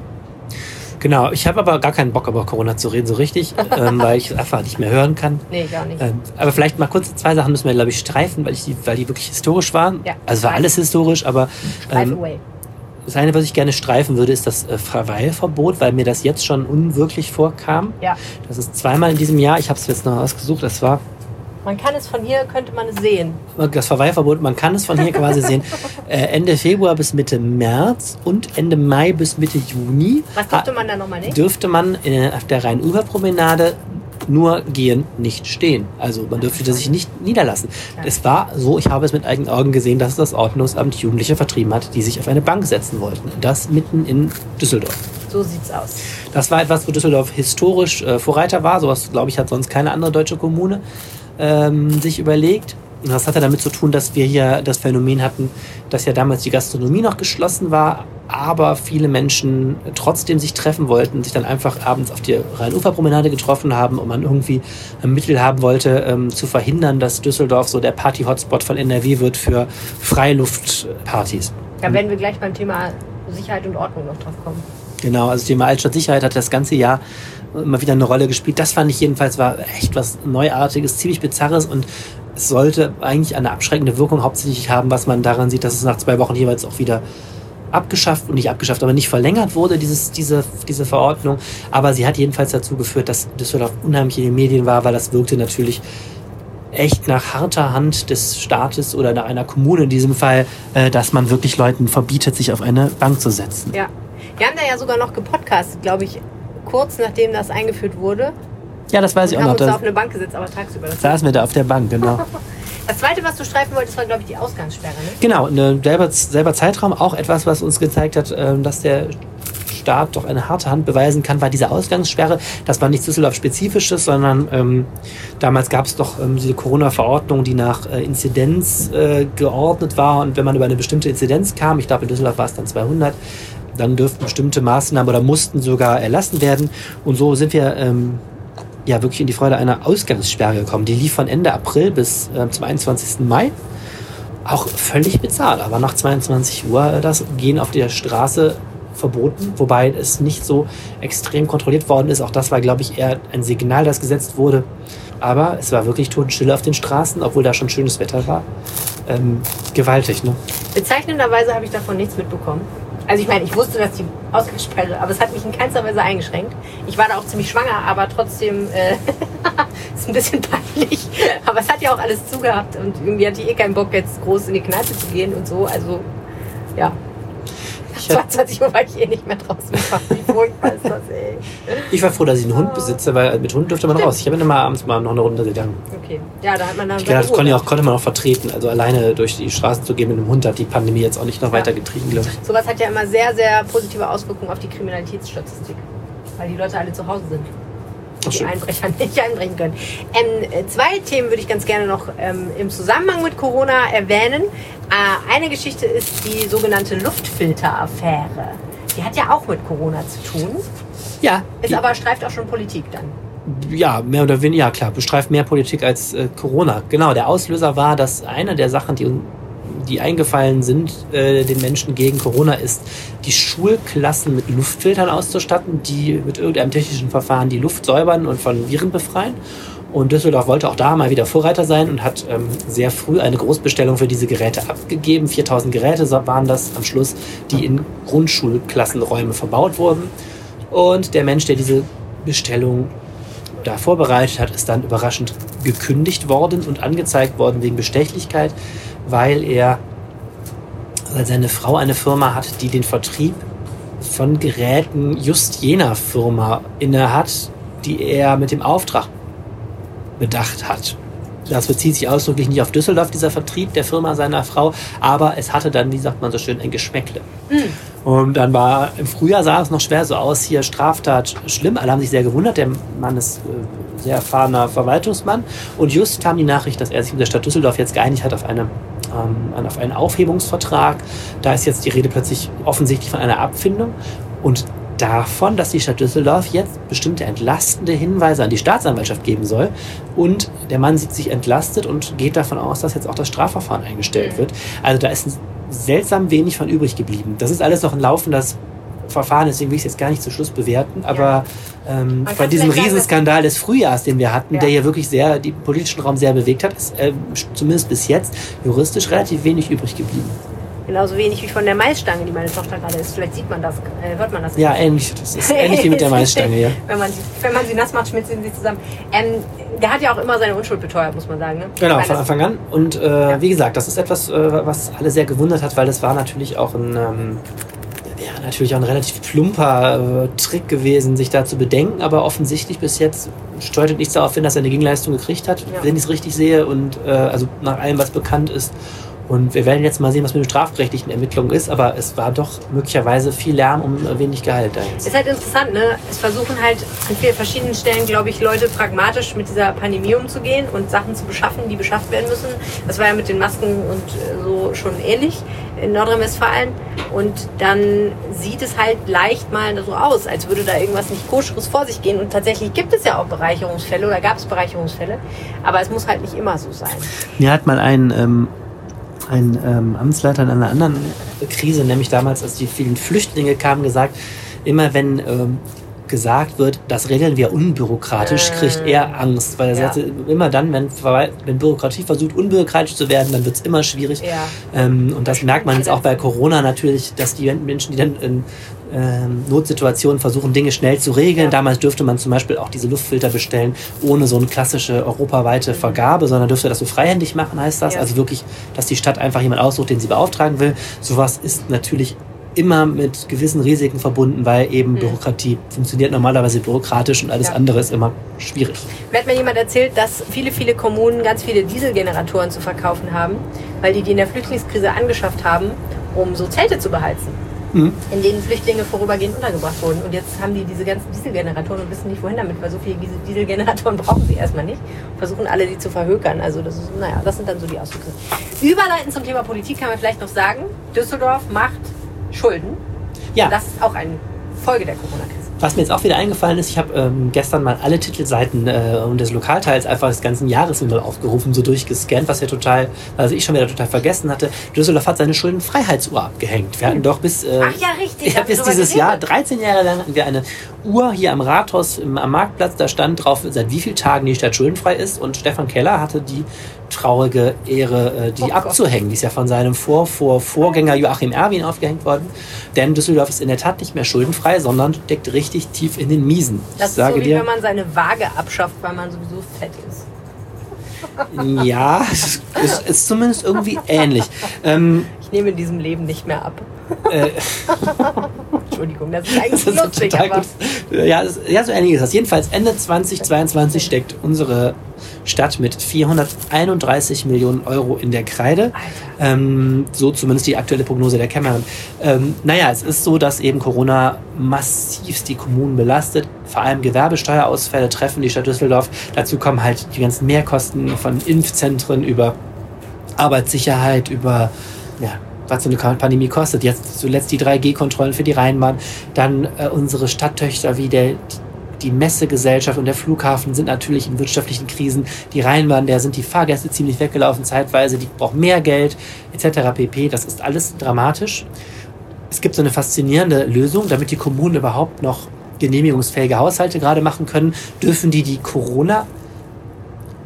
Genau, ich habe aber gar keinen Bock, über Corona zu reden, so richtig, ähm, weil ich einfach nicht mehr hören kann. Nee, auch nicht. Ähm, aber vielleicht mal kurz zwei Sachen müssen wir, glaube ich, streifen, weil, ich die, weil die wirklich historisch waren. Ja. Also war alles historisch, aber ähm, das eine, was ich gerne streifen würde, ist das äh, Verweilverbot, weil mir das jetzt schon unwirklich vorkam. Ja. Das ist zweimal in diesem Jahr, ich habe es jetzt noch ausgesucht, das war Man kann es von hier, könnte man es sehen. das Verweilverbot, man kann es von hier quasi sehen, äh, Ende Februar bis Mitte März und Ende Mai bis Mitte Juni. Was dürfte man da nochmal nicht? dürfte man äh, auf der Rhein-Ufer-Promenade nur gehen, nicht stehen. Also man dürfte sich nicht niederlassen. Es war so, ich habe es mit eigenen Augen gesehen, dass das Ordnungsamt Jugendliche vertrieben hat, die sich auf eine Bank setzen wollten. Das mitten in Düsseldorf. So sieht's aus. Das war etwas, wo Düsseldorf historisch äh, Vorreiter war. Sowas, glaube ich, hat sonst keine andere deutsche Kommune ähm, sich überlegt. Und das hatte damit zu tun, dass wir hier das Phänomen hatten, dass ja damals die Gastronomie noch geschlossen war, aber viele Menschen trotzdem sich treffen wollten, sich dann einfach abends auf die Rhein-Ufer-Promenade getroffen haben und man irgendwie ein Mittel haben wollte, ähm, zu verhindern, dass Düsseldorf so der Party-Hotspot von NRW wird für Freiluftpartys. Da werden wir gleich beim Thema Sicherheit und Ordnung noch drauf kommen. Genau, also das Thema Altstadtsicherheit hat das ganze Jahr immer wieder eine Rolle gespielt. Das fand ich jedenfalls war echt was Neuartiges, ziemlich Bizarres und es sollte eigentlich eine abschreckende Wirkung hauptsächlich haben, was man daran sieht, dass es nach zwei Wochen jeweils auch wieder abgeschafft und nicht abgeschafft, aber nicht verlängert wurde, dieses, diese, diese Verordnung. Aber sie hat jedenfalls dazu geführt, dass Düsseldorf unheimlich in den Medien war, weil das wirkte natürlich echt nach harter Hand des Staates oder nach einer Kommune in diesem Fall, äh, dass man wirklich Leuten verbietet, sich auf eine Bank zu setzen. Ja. Wir haben da ja sogar noch gepodcastet, glaube ich, kurz nachdem das eingeführt wurde. Ja, das weiß ich auch haben noch. uns da auf eine Bank gesetzt, aber tagsüber. Das, saßen wir da auf der Bank, genau. das zweite, was du streifen wolltest, war, glaube ich, die Ausgangssperre. Ne? Genau, ne, selber, selber Zeitraum, auch etwas, was uns gezeigt hat, ähm, dass der Staat doch eine harte Hand beweisen kann, war diese Ausgangssperre. Das war nichts Düsseldorf-spezifisches, sondern ähm, damals gab es doch ähm, diese Corona-Verordnung, die nach äh, Inzidenz äh, geordnet war. Und wenn man über eine bestimmte Inzidenz kam, ich glaube in Düsseldorf war es dann 200, dann dürften bestimmte Maßnahmen oder mussten sogar erlassen werden. Und so sind wir ähm, ja wirklich in die Freude einer Ausgangssperre gekommen. Die lief von Ende April bis äh, zum 21. Mai. Auch völlig bezahlt, aber nach 22 Uhr äh, das Gehen auf der Straße verboten, wobei es nicht so extrem kontrolliert worden ist. Auch das war, glaube ich, eher ein Signal, das gesetzt wurde. Aber es war wirklich Totenstille auf den Straßen, obwohl da schon schönes Wetter war. Ähm, gewaltig, ne? Bezeichnenderweise habe ich davon nichts mitbekommen. Also ich meine, ich wusste, dass die Ausgangssperre, aber es hat mich in keinster Weise eingeschränkt. Ich war da auch ziemlich schwanger, aber trotzdem äh, ist ein bisschen peinlich. Aber es hat ja auch alles zugehabt und irgendwie hatte ich eh keinen Bock, jetzt groß in die Kneipe zu gehen und so. Also ja. Ich, hab- 22 Uhr war ich eh nicht mehr draußen. Wie furchtbar ist das, ey. ich war froh, dass ich einen Hund besitze, weil mit Hund dürfte man Stimmt. raus. Ich bin immer abends mal noch eine Runde gegangen. Okay. Ja, da hat man dann. Ich glaube, das konnte, auch, konnte man auch vertreten. Also alleine durch die Straßen zu gehen mit einem Hund hat die Pandemie jetzt auch nicht noch weiter getrieben, glaube ich. Sowas hat ja immer sehr, sehr positive Auswirkungen auf die Kriminalitätsstatistik. Weil die Leute alle zu Hause sind. Die. Einbrecher nicht einbrechen können. Ähm, äh, zwei Themen würde ich ganz gerne noch ähm, im Zusammenhang mit Corona erwähnen. Äh, eine Geschichte ist die sogenannte Luftfilteraffäre. Die hat ja auch mit Corona zu tun, Ja, ist aber streift auch schon Politik dann. ja, mehr oder weniger, ja klar, bestreift mehr Politik als äh, Corona. Genau, der Auslöser war, dass eine der Sachen, die, die eingefallen sind äh, den Menschen gegen Corona, ist, die Schulklassen mit Luftfiltern auszustatten, die mit irgendeinem technischen Verfahren die Luft säubern und von Viren befreien. Und Düsseldorf wollte auch da mal wieder Vorreiter sein und hat ähm, sehr früh eine Großbestellung für diese Geräte abgegeben. 4000 Geräte waren das am Schluss, die in Grundschulklassenräume verbaut wurden. Und der Mensch, der diese Bestellung da vorbereitet hat, ist dann überraschend gekündigt worden und angezeigt worden wegen Bestechlichkeit, weil er, weil seine Frau eine Firma hat, die den Vertrieb von Geräten just jener Firma inne hat, die er mit dem Auftrag bedacht hat. Das bezieht sich ausdrücklich nicht auf Düsseldorf, dieser Vertrieb der Firma seiner Frau, aber es hatte dann, wie sagt man so schön, ein Geschmäckle. Mhm. Und dann war im Frühjahr sah es noch schwer so aus, hier Straftat schlimm. Alle haben sich sehr gewundert. Der Mann ist äh, sehr erfahrener Verwaltungsmann. Und just kam die Nachricht, dass er sich mit der Stadt Düsseldorf jetzt geeinigt hat auf, eine, ähm, auf einen Aufhebungsvertrag. Da ist jetzt die Rede plötzlich offensichtlich von einer Abfindung. Und davon, dass die Stadt Düsseldorf jetzt bestimmte entlastende Hinweise an die Staatsanwaltschaft geben soll. Und der Mann sieht sich entlastet und geht davon aus, dass jetzt auch das Strafverfahren eingestellt wird. Also da ist seltsam wenig von übrig geblieben. Das ist alles noch ein laufendes Verfahren, deswegen will ich es jetzt gar nicht zu Schluss bewerten. Aber ja. ähm, bei diesem Riesenskandal des Frühjahrs, den wir hatten, ja. der hier wirklich sehr den politischen Raum sehr bewegt hat, ist äh, zumindest bis jetzt juristisch relativ wenig übrig geblieben. Genauso wenig wie von der Maisstange, die meine Tochter gerade ist. Vielleicht sieht man das, äh, hört man das. Ja, ähnlich. Das ist ähnlich wie mit der Maisstange, ja. wenn, man sie, wenn man sie nass macht, schmilzt sie zusammen. Ähm, der hat ja auch immer seine Unschuld beteuert, muss man sagen. Ne? Genau, von Anfang an. Und äh, ja. wie gesagt, das ist etwas, äh, was alle sehr gewundert hat, weil das war natürlich auch ein... Ähm, ja, natürlich auch ein relativ plumper äh, Trick gewesen, sich da zu bedenken, aber offensichtlich bis jetzt steuert nichts darauf hin, dass er eine Gegenleistung gekriegt hat, ja. wenn ich es richtig sehe und äh, also nach allem, was bekannt ist. Und wir werden jetzt mal sehen, was mit den strafrechtlichen Ermittlungen ist, aber es war doch möglicherweise viel Lärm um wenig Gehalt da jetzt. Ist halt interessant, ne? Es versuchen halt an vielen verschiedenen Stellen, glaube ich, Leute pragmatisch mit dieser Pandemie umzugehen und Sachen zu beschaffen, die beschafft werden müssen. Das war ja mit den Masken und äh, so schon ähnlich in Nordrhein-Westfalen. Und dann sieht es halt leicht mal so aus, als würde da irgendwas nicht koscheres vor sich gehen. Und tatsächlich gibt es ja auch Bereicherungsfälle oder gab es Bereicherungsfälle. Aber es muss halt nicht immer so sein. Mir hat mal ein ähm, ein ähm, Amtsleiter in einer anderen Krise, nämlich damals, als die vielen Flüchtlinge kamen, gesagt, immer wenn ähm, gesagt wird, das regeln wir unbürokratisch, kriegt er Angst. Weil er ja. sagte, immer dann, wenn, wenn Bürokratie versucht, unbürokratisch zu werden, dann wird es immer schwierig. Ja. Ähm, und das merkt man jetzt auch bei Corona natürlich, dass die Menschen, die dann in ähm, Notsituationen versuchen, Dinge schnell zu regeln. Ja. Damals dürfte man zum Beispiel auch diese Luftfilter bestellen, ohne so eine klassische europaweite Vergabe, sondern dürfte das so freihändig machen, heißt das. Ja. Also wirklich, dass die Stadt einfach jemand aussucht, den sie beauftragen will. Sowas ist natürlich immer mit gewissen Risiken verbunden, weil eben mhm. Bürokratie funktioniert normalerweise bürokratisch und alles ja. andere ist immer schwierig. Mir hat mir jemand erzählt, dass viele, viele Kommunen ganz viele Dieselgeneratoren zu verkaufen haben, weil die die in der Flüchtlingskrise angeschafft haben, um so Zelte zu beheizen mhm. in denen Flüchtlinge vorübergehend untergebracht wurden. Und jetzt haben die diese ganzen Dieselgeneratoren und wissen nicht, wohin damit, weil so viele Dieselgeneratoren brauchen sie erstmal nicht. Versuchen alle, die zu verhökern. Also das ist, naja, das sind dann so die Ausdrücke. Überleiten zum Thema Politik kann man vielleicht noch sagen, Düsseldorf macht Schulden. Ja. Und das ist auch eine Folge der Corona-Krise. Was mir jetzt auch wieder eingefallen ist, ich habe ähm, gestern mal alle Titelseiten äh, und des Lokalteils einfach des ganzen Jahres mal aufgerufen, so durchgescannt, was ja total, also ich schon wieder total vergessen hatte. Düsseldorf hat seine Schuldenfreiheitsuhr abgehängt. Wir hatten doch bis, äh, Ach ja, richtig, ja, bis dieses Jahr, 13 Jahre lang, hatten wir eine Uhr hier am Rathaus im, am Marktplatz, da stand drauf, seit wie vielen Tagen die Stadt schuldenfrei ist und Stefan Keller hatte die traurige Ehre, äh, die oh abzuhängen. Die ist ja von seinem Vor -Vor Vorgänger Joachim Erwin aufgehängt worden. Denn Düsseldorf ist in der Tat nicht mehr schuldenfrei, sondern steckt richtig tief in den Miesen. Das ich ist so wie dir, wenn man seine Waage abschafft, weil man sowieso fett ist. Ja, es ist, ist zumindest irgendwie ähnlich. Ähm, ich nehme in diesem Leben nicht mehr ab. Äh, Entschuldigung, das ist eigentlich das ist lustig. Total gut. Ja, ja, so ähnlich ist das. Jedenfalls Ende 2022 steckt unsere Stadt mit 431 Millionen Euro in der Kreide. Ähm, so zumindest die aktuelle Prognose der Cameron. Ähm, naja, es ist so, dass eben Corona massivst die Kommunen belastet. Vor allem Gewerbesteuerausfälle treffen die Stadt Düsseldorf. Dazu kommen halt die ganzen Mehrkosten von Impfzentren über Arbeitssicherheit, über ja, was so eine Pandemie kostet. Jetzt zuletzt die 3G-Kontrollen für die Rheinbahn, dann äh, unsere Stadttöchter wie der, die Messegesellschaft und der Flughafen sind natürlich in wirtschaftlichen Krisen. Die Rheinbahn, der sind die Fahrgäste ziemlich weggelaufen zeitweise, die brauchen mehr Geld etc. pp. Das ist alles dramatisch. Es gibt so eine faszinierende Lösung, damit die Kommunen überhaupt noch genehmigungsfähige Haushalte gerade machen können, dürfen die die Corona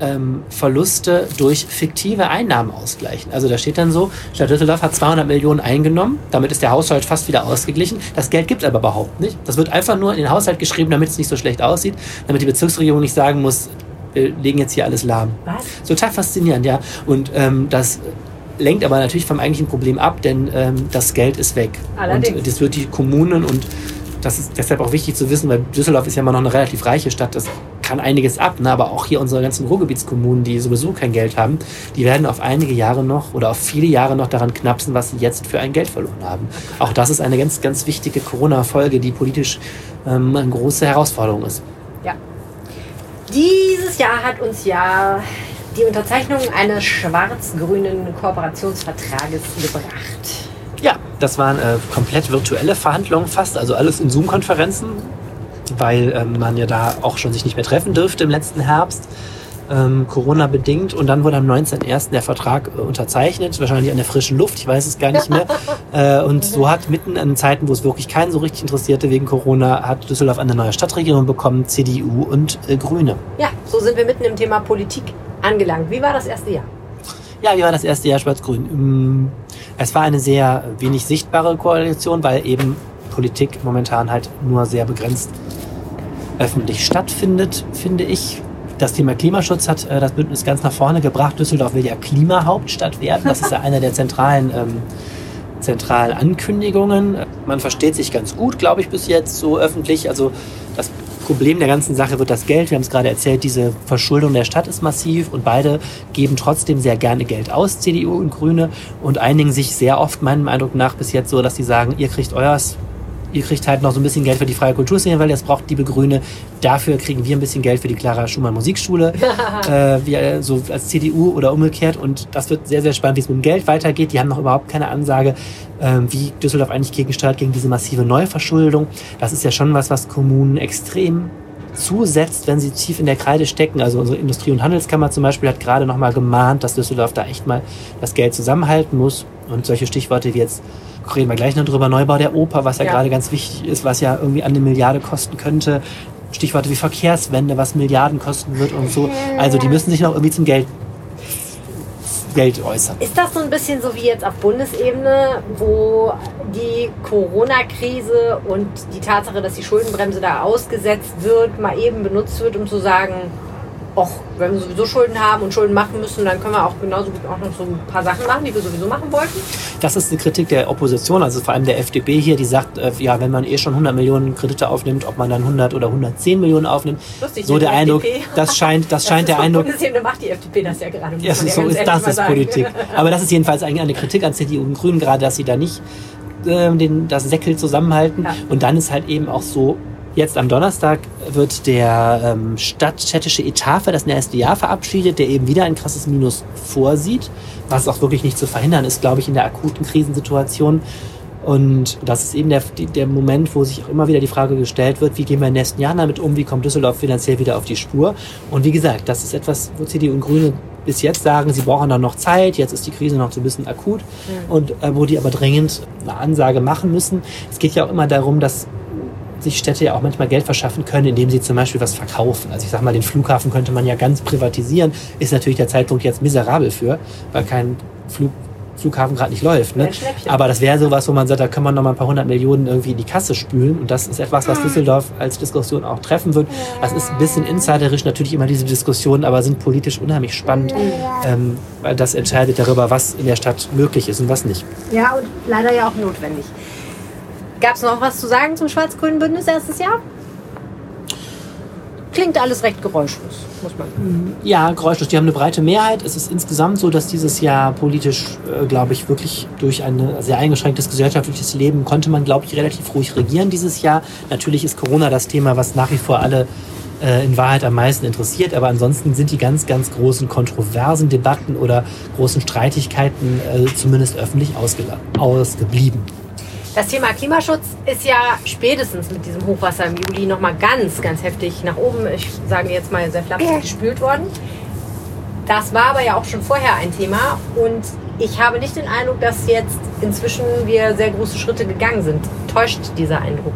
ähm, Verluste durch fiktive Einnahmen ausgleichen. Also da steht dann so, Stadt Düsseldorf hat 200 Millionen eingenommen, damit ist der Haushalt fast wieder ausgeglichen. Das Geld gibt es aber überhaupt nicht. Das wird einfach nur in den Haushalt geschrieben, damit es nicht so schlecht aussieht, damit die Bezirksregierung nicht sagen muss, wir legen jetzt hier alles lahm. Was? Total faszinierend, ja. Und ähm, das lenkt aber natürlich vom eigentlichen Problem ab, denn ähm, das Geld ist weg. Allerdings. Und das wird die Kommunen und das ist deshalb auch wichtig zu wissen, weil Düsseldorf ist ja immer noch eine relativ reiche Stadt. Das kann einiges ab, ne? aber auch hier unsere ganzen Ruhrgebietskommunen, die sowieso kein Geld haben, die werden auf einige Jahre noch oder auf viele Jahre noch daran knapsen, was sie jetzt für ein Geld verloren haben. Auch das ist eine ganz, ganz wichtige Corona-Folge, die politisch ähm, eine große Herausforderung ist. Ja. Dieses Jahr hat uns ja die Unterzeichnung eines schwarz-grünen Kooperationsvertrages gebracht. Ja, das waren äh, komplett virtuelle Verhandlungen fast, also alles in Zoom-Konferenzen, weil ähm, man ja da auch schon sich nicht mehr treffen dürfte im letzten Herbst. Ähm, Corona bedingt und dann wurde am 19.01. der Vertrag äh, unterzeichnet, wahrscheinlich an der frischen Luft, ich weiß es gar nicht mehr. äh, und so hat mitten an Zeiten, wo es wirklich keinen so richtig interessierte wegen Corona, hat Düsseldorf eine neue Stadtregierung bekommen, CDU und äh, Grüne. Ja, so sind wir mitten im Thema Politik angelangt. Wie war das erste Jahr? Ja, wie war das erste Jahr Schwarz-Grün? Es war eine sehr wenig sichtbare Koalition, weil eben Politik momentan halt nur sehr begrenzt öffentlich stattfindet, finde ich. Das Thema Klimaschutz hat äh, das Bündnis ganz nach vorne gebracht. Düsseldorf will ja Klimahauptstadt werden. Das ist ja einer der zentralen, ähm, zentralen Ankündigungen. Man versteht sich ganz gut, glaube ich, bis jetzt so öffentlich. Also das Problem der ganzen Sache wird das Geld. Wir haben es gerade erzählt, diese Verschuldung der Stadt ist massiv und beide geben trotzdem sehr gerne Geld aus, CDU und Grüne, und einigen sich sehr oft, meinem Eindruck nach, bis jetzt so, dass sie sagen, ihr kriegt euers, ihr kriegt halt noch so ein bisschen Geld für die freie Kulturszene, weil das braucht liebe Grüne. Dafür kriegen wir ein bisschen Geld für die Clara Schumann Musikschule, äh, wir, so als CDU oder umgekehrt. Und das wird sehr, sehr spannend, wie es mit dem Geld weitergeht. Die haben noch überhaupt keine Ansage, ähm, wie Düsseldorf eigentlich gegensteuert gegen diese massive Neuverschuldung. Das ist ja schon was, was Kommunen extrem zusetzt, wenn sie tief in der Kreide stecken. Also unsere Industrie- und Handelskammer zum Beispiel hat gerade noch mal gemahnt, dass Düsseldorf da echt mal das Geld zusammenhalten muss. Und solche Stichworte wie jetzt, reden wir gleich noch drüber, Neubau der Oper, was ja, Ja. gerade ganz wichtig ist, was ja irgendwie an eine Milliarde kosten könnte. Stichworte wie Verkehrswende, was Milliarden kosten wird und so. Also die müssen sich noch irgendwie zum Geld, Geld äußern. Ist das so ein bisschen so wie jetzt auf Bundesebene, wo die Corona-Krise und die Tatsache, dass die Schuldenbremse da ausgesetzt wird, mal eben benutzt wird, um zu sagen, ach, wenn wir sowieso Schulden haben und Schulden machen müssen, dann können wir auch genauso gut auch noch so ein paar Sachen machen, die wir sowieso machen wollten? Das ist eine Kritik der Opposition, also vor allem der FDP hier, die sagt, äh, ja, wenn man eh schon 100 Millionen Kredite aufnimmt, ob man dann 100 oder 110 Millionen aufnimmt. Lustig, so die der Eindruck, FDP. das scheint, das scheint der Eindruck, Bundesebene macht die FDP das ja gerade. Ja, so ganz ist das ist. Politik. Aber das ist jedenfalls eigentlich eine Kritik an CDU und Grünen, gerade, dass sie da nicht ähm, den, das Säckel zusammenhalten. Ja. Und dann ist halt eben auch so, jetzt am Donnerstag wird der ähm, stadtstädtische Etat für das nächste Jahr verabschiedet, der eben wieder ein krasses Minus vorsieht, was auch wirklich nicht zu verhindern ist, glaube ich, in der akuten Krisensituation. Und das ist eben der, der Moment, wo sich auch immer wieder die Frage gestellt wird, wie gehen wir in den nächsten Jahren damit um, wie kommt Düsseldorf finanziell wieder auf die Spur. Und wie gesagt, das ist etwas, wo CDU und Grüne bis jetzt sagen, sie brauchen da noch Zeit, jetzt ist die Krise noch so ein bisschen akut und äh, wo die aber dringend eine Ansage machen müssen. Es geht ja auch immer darum, dass sich Städte ja auch manchmal Geld verschaffen können, indem sie zum Beispiel was verkaufen. Also ich sag mal, den Flughafen könnte man ja ganz privatisieren, ist natürlich der Zeitpunkt jetzt miserabel für, weil kein Flug, Flughafen gerade nicht läuft. Ne? Aber das wäre sowas, wo man sagt, da kann man noch mal ein paar hundert Millionen irgendwie in die Kasse spülen. Und das ist etwas, was Düsseldorf als Diskussion auch treffen wird. Das ist ein bisschen insiderisch natürlich immer diese Diskussionen, aber sind politisch unheimlich spannend, ähm, weil das entscheidet darüber, was in der Stadt möglich ist und was nicht. Ja, und leider ja auch notwendig. Gab es noch was zu sagen zum schwarz-grünen Bündnis erstes Jahr? Klingt alles recht geräuschlos, muss man sagen. Ja, geräuschlos. Die haben eine breite Mehrheit. Es ist insgesamt so, dass dieses Jahr politisch, äh, glaube ich, wirklich durch ein sehr eingeschränktes gesellschaftliches Leben konnte man, glaube ich, relativ ruhig regieren dieses Jahr. Natürlich ist Corona das Thema, was nach wie vor alle äh, in Wahrheit am meisten interessiert. Aber ansonsten sind die ganz, ganz großen kontroversen Debatten oder großen Streitigkeiten äh, zumindest öffentlich ausgeblieben. Das Thema Klimaschutz ist ja spätestens mit diesem Hochwasser im Juli nochmal ganz, ganz heftig nach oben, ich sage jetzt mal sehr flapsig, gespült worden. Das war aber ja auch schon vorher ein Thema und ich habe nicht den Eindruck, dass jetzt inzwischen wir sehr große Schritte gegangen sind. Täuscht dieser Eindruck?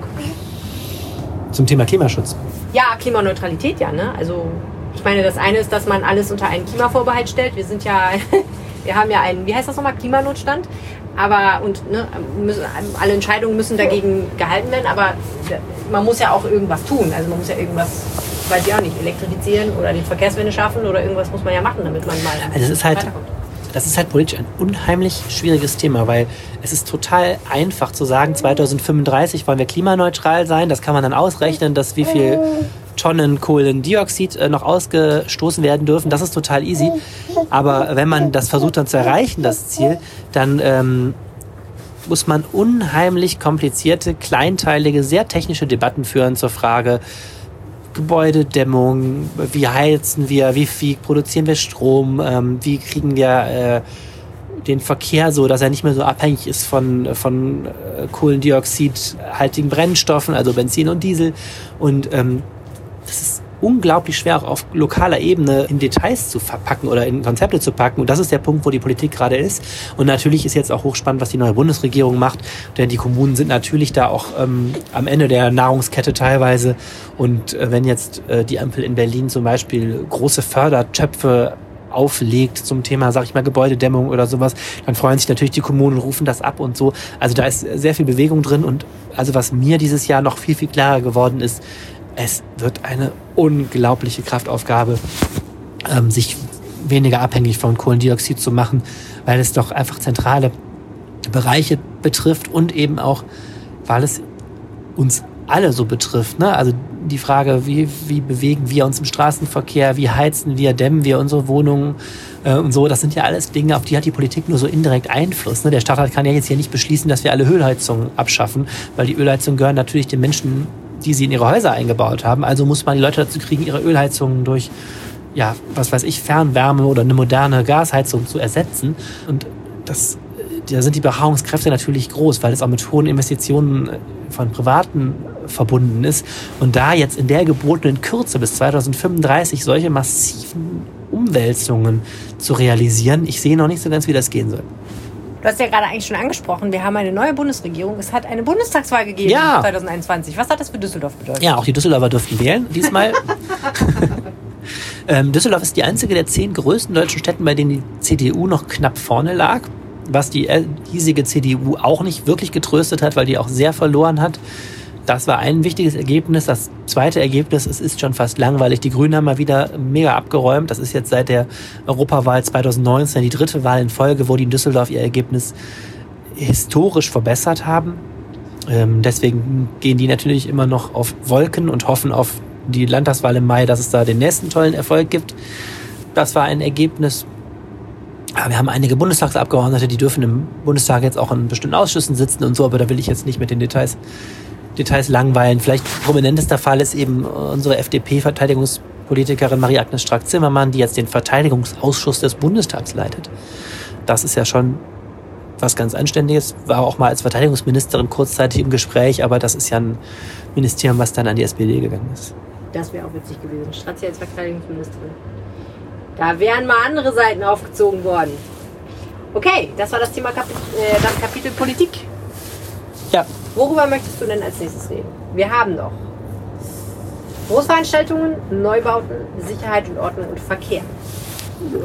Zum Thema Klimaschutz. Ja, Klimaneutralität ja, ne? Also ich meine, das eine ist, dass man alles unter einen Klimavorbehalt stellt. Wir sind ja, wir haben ja einen, wie heißt das nochmal, Klimanotstand. Aber und ne, müssen, alle Entscheidungen müssen dagegen gehalten werden, aber man muss ja auch irgendwas tun. Also man muss ja irgendwas, weiß ich auch nicht, elektrifizieren oder die Verkehrswende schaffen oder irgendwas muss man ja machen, damit man mal Also es ist halt, das ist halt politisch ein unheimlich schwieriges Thema, weil es ist total einfach zu sagen, 2035 wollen wir klimaneutral sein. Das kann man dann ausrechnen, dass wie viel Tonnen Kohlendioxid äh, noch ausgestoßen werden dürfen. Das ist total easy. Aber wenn man das versucht dann zu erreichen, das Ziel, dann ähm, muss man unheimlich komplizierte, kleinteilige, sehr technische Debatten führen zur Frage, Gebäudedämmung, wie heizen wir, wie, wie produzieren wir Strom, ähm, wie kriegen wir äh, den Verkehr so, dass er nicht mehr so abhängig ist von, von äh, kohlendioxidhaltigen Brennstoffen, also Benzin und Diesel. Und ähm, das ist unglaublich schwer auch auf lokaler Ebene in Details zu verpacken oder in Konzepte zu packen. Und das ist der Punkt, wo die Politik gerade ist. Und natürlich ist jetzt auch hochspannend, was die neue Bundesregierung macht, denn die Kommunen sind natürlich da auch ähm, am Ende der Nahrungskette teilweise. Und äh, wenn jetzt äh, die Ampel in Berlin zum Beispiel große Fördertöpfe auflegt zum Thema, sag ich mal, Gebäudedämmung oder sowas, dann freuen sich natürlich die Kommunen und rufen das ab und so. Also da ist sehr viel Bewegung drin und also was mir dieses Jahr noch viel, viel klarer geworden ist, es wird eine unglaubliche Kraftaufgabe, ähm, sich weniger abhängig von Kohlendioxid zu machen, weil es doch einfach zentrale Bereiche betrifft und eben auch, weil es uns alle so betrifft. Ne? Also die Frage, wie, wie bewegen wir uns im Straßenverkehr, wie heizen wir, dämmen wir unsere Wohnungen äh, und so, das sind ja alles Dinge, auf die hat die Politik nur so indirekt Einfluss. Ne? Der Stadtrat kann ja jetzt hier nicht beschließen, dass wir alle Ölheizungen abschaffen, weil die Ölheizungen gehören natürlich den Menschen die sie in ihre Häuser eingebaut haben. Also muss man die Leute dazu kriegen, ihre Ölheizungen durch, ja, was weiß ich, Fernwärme oder eine moderne Gasheizung zu ersetzen. Und das, da sind die Beharrungskräfte natürlich groß, weil es auch mit hohen Investitionen von Privaten verbunden ist. Und da jetzt in der gebotenen Kürze bis 2035 solche massiven Umwälzungen zu realisieren, ich sehe noch nicht so ganz, wie das gehen soll. Du hast ja gerade eigentlich schon angesprochen, wir haben eine neue Bundesregierung. Es hat eine Bundestagswahl gegeben Ja. 2021. Was hat das für Düsseldorf bedeutet? Ja, auch die Düsseldorfer durften wählen diesmal. ähm, Düsseldorf ist die einzige der zehn größten deutschen Städten, bei denen die CDU noch knapp vorne lag. Was die äh, hiesige CDU auch nicht wirklich getröstet hat, weil die auch sehr verloren hat. Das war ein wichtiges Ergebnis. Das zweite Ergebnis, es ist schon fast langweilig. Die Grünen haben mal wieder mega abgeräumt. Das ist jetzt seit der Europawahl 2019 die dritte Wahl in Folge, wo die in Düsseldorf ihr Ergebnis historisch verbessert haben. Ähm, deswegen gehen die natürlich immer noch auf Wolken und hoffen auf die Landtagswahl im Mai, dass es da den nächsten tollen Erfolg gibt. Das war ein Ergebnis. Wir haben einige Bundestagsabgeordnete, die dürfen im Bundestag jetzt auch in bestimmten Ausschüssen sitzen und so, aber da will ich jetzt nicht mit den Details, Details langweilen. Vielleicht prominentester Fall ist eben unsere FDP-Verteidigungspolitikerin Marie-Agnes Strack-Zimmermann, die jetzt den Verteidigungsausschuss des Bundestags leitet. Das ist ja schon was ganz Anständiges. War auch mal als Verteidigungsministerin kurzzeitig im Gespräch, aber das ist ja ein Ministerium, was dann an die SPD gegangen ist. Das wäre auch witzig gewesen. Stratzi als Verteidigungsministerin. Da wären mal andere Seiten aufgezogen worden. Okay, das war das Thema Kapi äh, das Kapitel Politik. Ja, Worüber möchtest du denn als nächstes reden? Wir haben noch Großveranstaltungen, Neubauten, Sicherheit und Ordnung und Verkehr.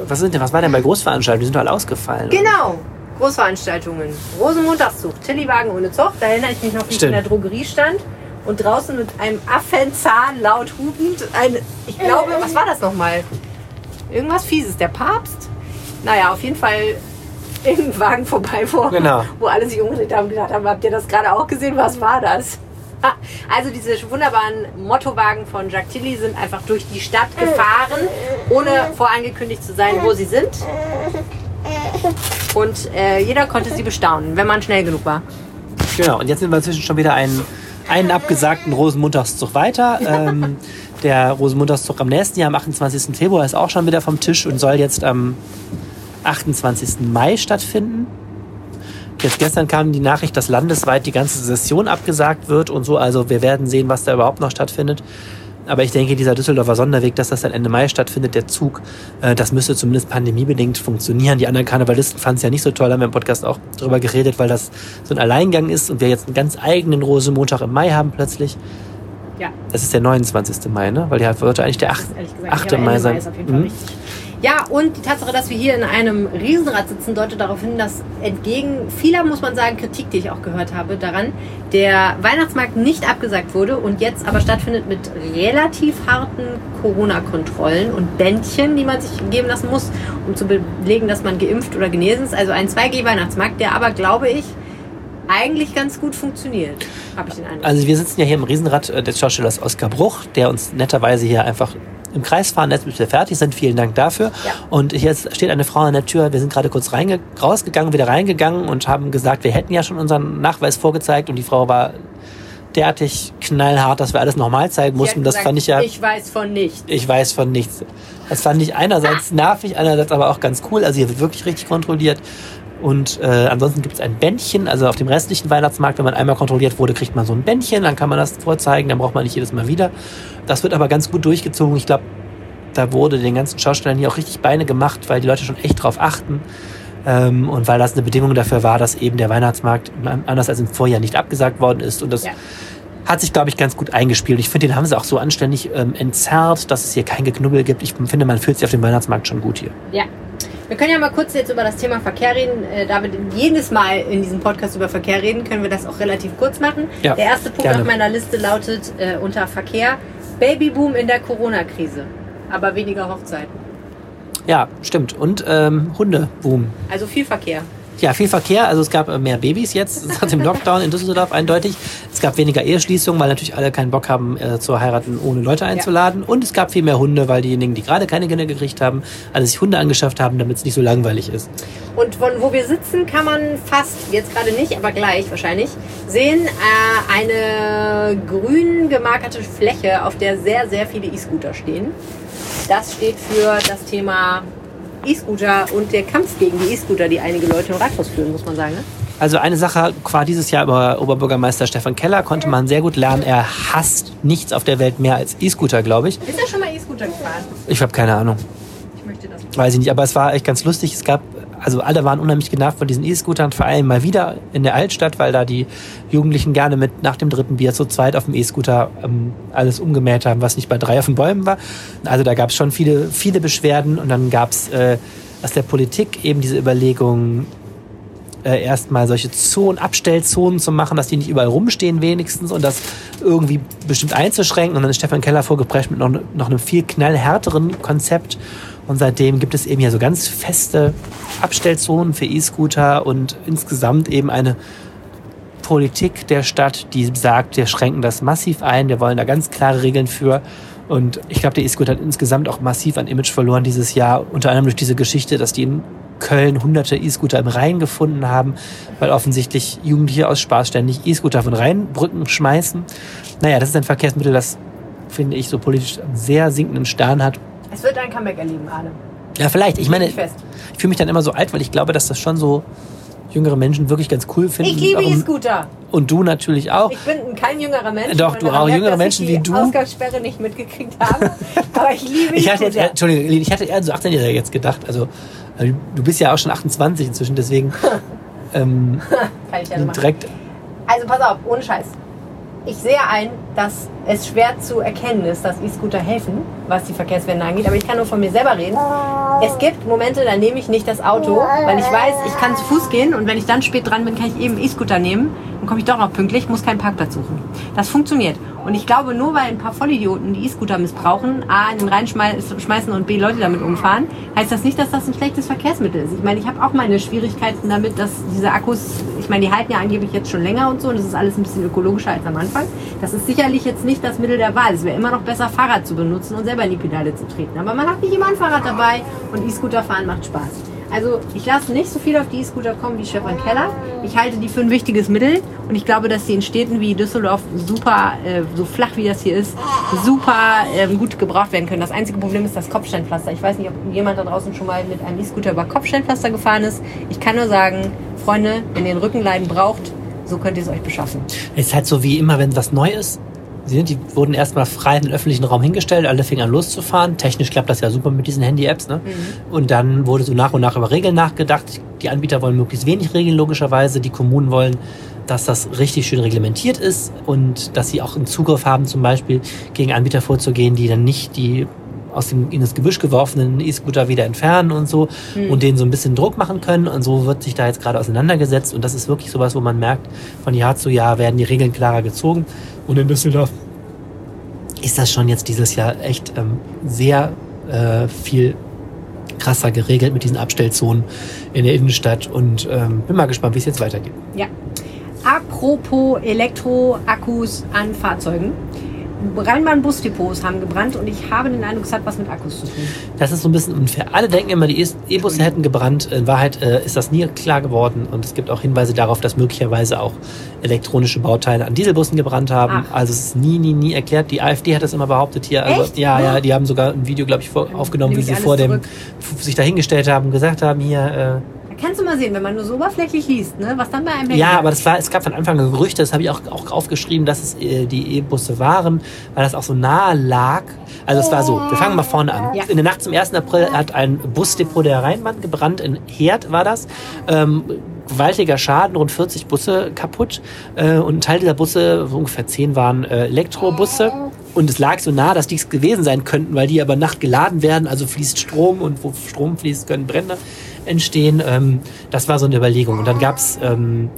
was, sind denn, was war denn bei Großveranstaltungen? Die sind doch alle ausgefallen. Genau. Großveranstaltungen. Rosenmontagszug, Tillywagen ohne Zoch. Da erinnere ich mich noch, wie ich in der Drogerie stand und draußen mit einem Affenzahn laut hupend ein, ich glaube, was war das nochmal? Irgendwas Fieses. Der Papst? Naja, auf jeden Fall im Wagen vorbei, wo, Genau. wo alle sich umgedreht haben und gedacht haben, habt ihr das gerade auch gesehen? Was war das? Ah, Also diese wunderbaren Mottowagen von Jacques Tilly sind einfach durch die Stadt gefahren, ohne vorangekündigt zu sein, wo sie sind. Und äh, jeder konnte sie bestaunen, wenn man schnell genug war. Genau, und jetzt sind wir inzwischen schon wieder einen, einen abgesagten Rosenmontagszug weiter. Ähm, der Rosenmontagszug am nächsten Jahr, am 28. Februar, ist auch schon wieder vom Tisch und soll jetzt am 28. Mai stattfinden. Jetzt gestern kam die Nachricht, dass landesweit die ganze Session abgesagt wird und so. Also wir werden sehen, was da überhaupt noch stattfindet. Aber ich denke, dieser Düsseldorfer Sonderweg, dass das dann Ende Mai stattfindet, der Zug, äh, das müsste zumindest pandemiebedingt funktionieren. Die anderen Karnevalisten fanden es ja nicht so toll, haben wir im Podcast auch drüber geredet, weil das so ein Alleingang ist und wir jetzt einen ganz eigenen Rosenmontag im Mai haben plötzlich. Ja. Das ist der 29. Mai, ne? Weil der wird eigentlich der 8. Ehrlich gesagt, 8. aber Ende Mai sein. ist Ja, und die Tatsache, dass wir hier in einem Riesenrad sitzen, deutet darauf hin, dass entgegen vieler, muss man sagen, Kritik, die ich auch gehört habe, daran, der Weihnachtsmarkt nicht abgesagt wurde und jetzt aber stattfindet mit relativ harten Corona-Kontrollen und Bändchen, die man sich geben lassen muss, um zu belegen, dass man geimpft oder genesen ist. Also ein 2G-Weihnachtsmarkt, der aber, glaube ich, eigentlich ganz gut funktioniert, habe ich den Eindruck. Also wir sitzen ja hier im Riesenrad äh, des Schauspielers Oskar Bruch, der uns netterweise hier einfach im Kreis fahren lässt, bis wir fertig sind. Vielen Dank dafür. Ja. Und hier steht eine Frau an der Tür. Wir sind gerade kurz rausgegangen, wieder reingegangen und haben gesagt, wir hätten ja schon unseren Nachweis vorgezeigt und die Frau war derartig knallhart, dass wir alles nochmal zeigen mussten. Das gesagt, fand ich ja, Ich weiß von nichts. ich weiß von nichts. Das fand ich einerseits nervig, einerseits aber auch ganz cool. Also hier wird wirklich richtig kontrolliert. Und äh, ansonsten gibt es ein Bändchen, also auf dem restlichen Weihnachtsmarkt, wenn man einmal kontrolliert wurde, kriegt man so ein Bändchen, dann kann man das vorzeigen, dann braucht man nicht jedes Mal wieder. Das wird aber ganz gut durchgezogen. Ich glaube, da wurde den ganzen Schauspielern hier auch richtig Beine gemacht, weil die Leute schon echt drauf achten. Ähm, und weil das eine Bedingung dafür war, dass eben der Weihnachtsmarkt anders als im Vorjahr nicht abgesagt worden ist. Und das Ja. hat sich, glaube ich, ganz gut eingespielt. Ich finde, den haben sie auch so anständig ähm, entzerrt, dass es hier kein Geknubbel gibt. Ich finde, man fühlt sich auf dem Weihnachtsmarkt schon gut hier. Ja. Wir können ja mal kurz jetzt über das Thema Verkehr reden. Äh, da wir jedes Mal in diesem Podcast über Verkehr reden, können wir das auch relativ kurz machen. Ja, der erste Punkt gerne. auf meiner Liste lautet äh, unter Verkehr Babyboom in der Corona-Krise. Aber weniger Hochzeiten. Ja, stimmt. Und ähm, Hundeboom. Also viel Verkehr. Ja, viel Verkehr. Also es gab äh, mehr Babys jetzt nach dem Lockdown in Düsseldorf eindeutig. Es gab weniger Eheschließungen, weil natürlich alle keinen Bock haben äh, zu heiraten, ohne Leute einzuladen. Und es gab viel mehr Hunde, weil diejenigen, die gerade keine Kinder gekriegt haben, alle sich Hunde angeschafft haben, damit es nicht so langweilig ist. Und von wo wir sitzen, kann man fast, jetzt gerade nicht, aber gleich wahrscheinlich, sehen äh, eine grün gemarkerte Fläche, auf der sehr, sehr viele E-Scooter stehen. Das steht für das Thema E-Scooter und der Kampf gegen die E-Scooter, die einige Leute im Rathaus führen, muss man sagen. Ne? Also eine Sache war dieses Jahr über Oberbürgermeister Stefan Keller, konnte man sehr gut lernen. Er hasst nichts auf der Welt mehr als E-Scooter, glaube ich. Ist er schon mal E-Scooter gefahren? Ich habe keine Ahnung. Ich möchte das. Weiß ich nicht, aber es war echt ganz lustig. Es gab, also alle waren unheimlich genervt von diesen E-Scootern, vor allem mal wieder in der Altstadt, weil da die Jugendlichen gerne mit nach dem dritten Bier zu zweit auf dem E-Scooter ähm, alles umgemäht haben, was nicht bei drei auf den Bäumen war. Also da gab es schon viele, viele Beschwerden und dann gab es äh, aus der Politik eben diese Überlegung, äh, erstmal solche Zonen, Abstellzonen zu machen, dass die nicht überall rumstehen wenigstens und das irgendwie bestimmt einzuschränken. Und dann ist Stefan Keller vorgeprescht mit noch, noch einem viel knallhärteren Konzept. Und seitdem gibt es eben hier so ganz feste Abstellzonen für E-Scooter und insgesamt eben eine Politik der Stadt, die sagt, wir schränken das massiv ein, wir wollen da ganz klare Regeln für. Und ich glaube, der E-Scooter hat insgesamt auch massiv an Image verloren dieses Jahr, unter anderem durch diese Geschichte, dass die in Köln hunderte E-Scooter im Rhein gefunden haben, weil offensichtlich Jugendliche aus Spaß ständig E-Scooter von Rheinbrücken schmeißen. Naja, das ist ein Verkehrsmittel, das, finde ich, so politisch einen sehr sinkenden Stern hat. Es wird ein Comeback erleben, Arne. Ja, vielleicht. Ich meine, Ich ich fühle mich dann immer so alt, weil ich glaube, dass das schon so jüngere Menschen wirklich ganz cool finden. Ich liebe E-Scooter. Und du natürlich auch. Ich bin kein jüngerer Mensch. Doch, Man du merkt, auch, jüngere dass Menschen ich wie die du. Ausgangssperre nicht mitgekriegt habe. Aber ich liebe Ich hatte E-Scooter. Entschuldigung, Lili, ich hatte eher so 18-Jähriger jetzt gedacht. Also, äh, du bist ja auch schon 28 inzwischen, deswegen ähm, Kann ich ja so machen. direkt. Also pass auf, ohne Scheiß. Ich sehe ein, dass es schwer zu erkennen ist, dass E-Scooter helfen, was die Verkehrswende angeht. Aber ich kann nur von mir selber reden. Es gibt Momente, da nehme ich nicht das Auto, weil ich weiß, ich kann zu Fuß gehen und wenn ich dann spät dran bin, kann ich eben E-Scooter nehmen. Dann komme ich doch noch pünktlich, muss keinen Parkplatz suchen. Das funktioniert. Und ich glaube, nur weil ein paar Vollidioten die E-Scooter missbrauchen, A, in den Rhein schmeiß- schmeißen und B, Leute damit umfahren, heißt das nicht, dass das ein schlechtes Verkehrsmittel ist. Ich meine, ich habe auch meine Schwierigkeiten damit, dass diese Akkus, ich meine, die halten ja angeblich jetzt schon länger und so und das ist alles ein bisschen ökologischer als am Anfang. Das ist sicherlich jetzt nicht das Mittel der Wahl. Es wäre immer noch besser, Fahrrad zu benutzen und selber in die Pedale zu treten. Aber man hat nicht immer ein Fahrrad dabei und E-Scooter fahren macht Spaß. Also ich lasse nicht so viel auf die E-Scooter kommen wie Stefan Keller. Ich halte die für ein wichtiges Mittel und ich glaube, dass sie in Städten wie Düsseldorf super, äh, so flach wie das hier ist, super ähm, gut gebraucht werden können. Das einzige Problem ist das Kopfsteinpflaster. Ich weiß nicht, ob jemand da draußen schon mal mit einem E-Scooter über Kopfsteinpflaster gefahren ist. Ich kann nur sagen, Freunde, wenn ihr einen Rückenleiden braucht, so könnt ihr es euch beschaffen. Es ist halt so wie immer, wenn was neu ist. Sind, die wurden erstmal frei in den öffentlichen Raum hingestellt, alle fingen an loszufahren. Technisch klappt das ja super mit diesen Handy-Apps. Ne? Und dann wurde so nach und nach über Regeln nachgedacht. Die Anbieter wollen möglichst wenig Regeln, logischerweise. Die Kommunen wollen, dass das richtig schön reglementiert ist und dass sie auch einen Zugriff haben, zum Beispiel gegen Anbieter vorzugehen, die dann nicht die aus dem in das Gebüsch geworfenen E-Scooter wieder entfernen und so Hm. und denen so ein bisschen Druck machen können. Und so wird sich da jetzt gerade auseinandergesetzt. Und das ist wirklich sowas, wo man merkt, von Jahr zu Jahr werden die Regeln klarer gezogen. Und in Düsseldorf ist das schon jetzt dieses Jahr echt ähm, sehr äh, viel krasser geregelt mit diesen Abstellzonen in der Innenstadt. Und ähm, bin mal gespannt, wie es jetzt weitergeht. Ja. Apropos Elektroakkus an Fahrzeugen. Rheinbahn-Busdepots haben gebrannt und ich habe den Eindruck, es hat was mit Akkus zu tun. Das ist so ein bisschen unfair. Alle denken immer, die E- E-Busse hätten gebrannt. In Wahrheit äh, ist das nie klar geworden. Und es gibt auch Hinweise darauf, dass möglicherweise auch elektronische Bauteile an Dieselbussen gebrannt haben. Ach. Also es ist nie, nie, nie erklärt. Die AfD hat das immer behauptet hier. Also, Echt? ja, ja, Oh. die haben sogar ein Video, glaube ich, vor, aufgenommen, wie nehme sie vor dem zurück. f- sich dahingestellt haben und gesagt haben, hier, äh, kannst du mal sehen, wenn man nur so oberflächlich liest, ne, was dann bei einem. Ja, aber das war, es gab von Anfang an Gerüchte, das habe ich auch, auch aufgeschrieben, dass es äh, die E-Busse waren, weil das auch so nahe lag. Also es war so, wir fangen mal vorne an. Ja. In der Nacht zum 1. April hat ein Busdepot der Rheinbahn gebrannt, in Herd war das. Ähm, gewaltiger Schaden, rund 40 Busse kaputt. Äh, und ein Teil dieser Busse, so ungefähr 10 waren äh, Elektrobusse. Und es lag so nah, dass dies gewesen sein könnten, weil die aber Nacht geladen werden, also fließt Strom und wo Strom fließt, können Brände entstehen. Ähm, das war so eine Überlegung. Und dann gab's ähm,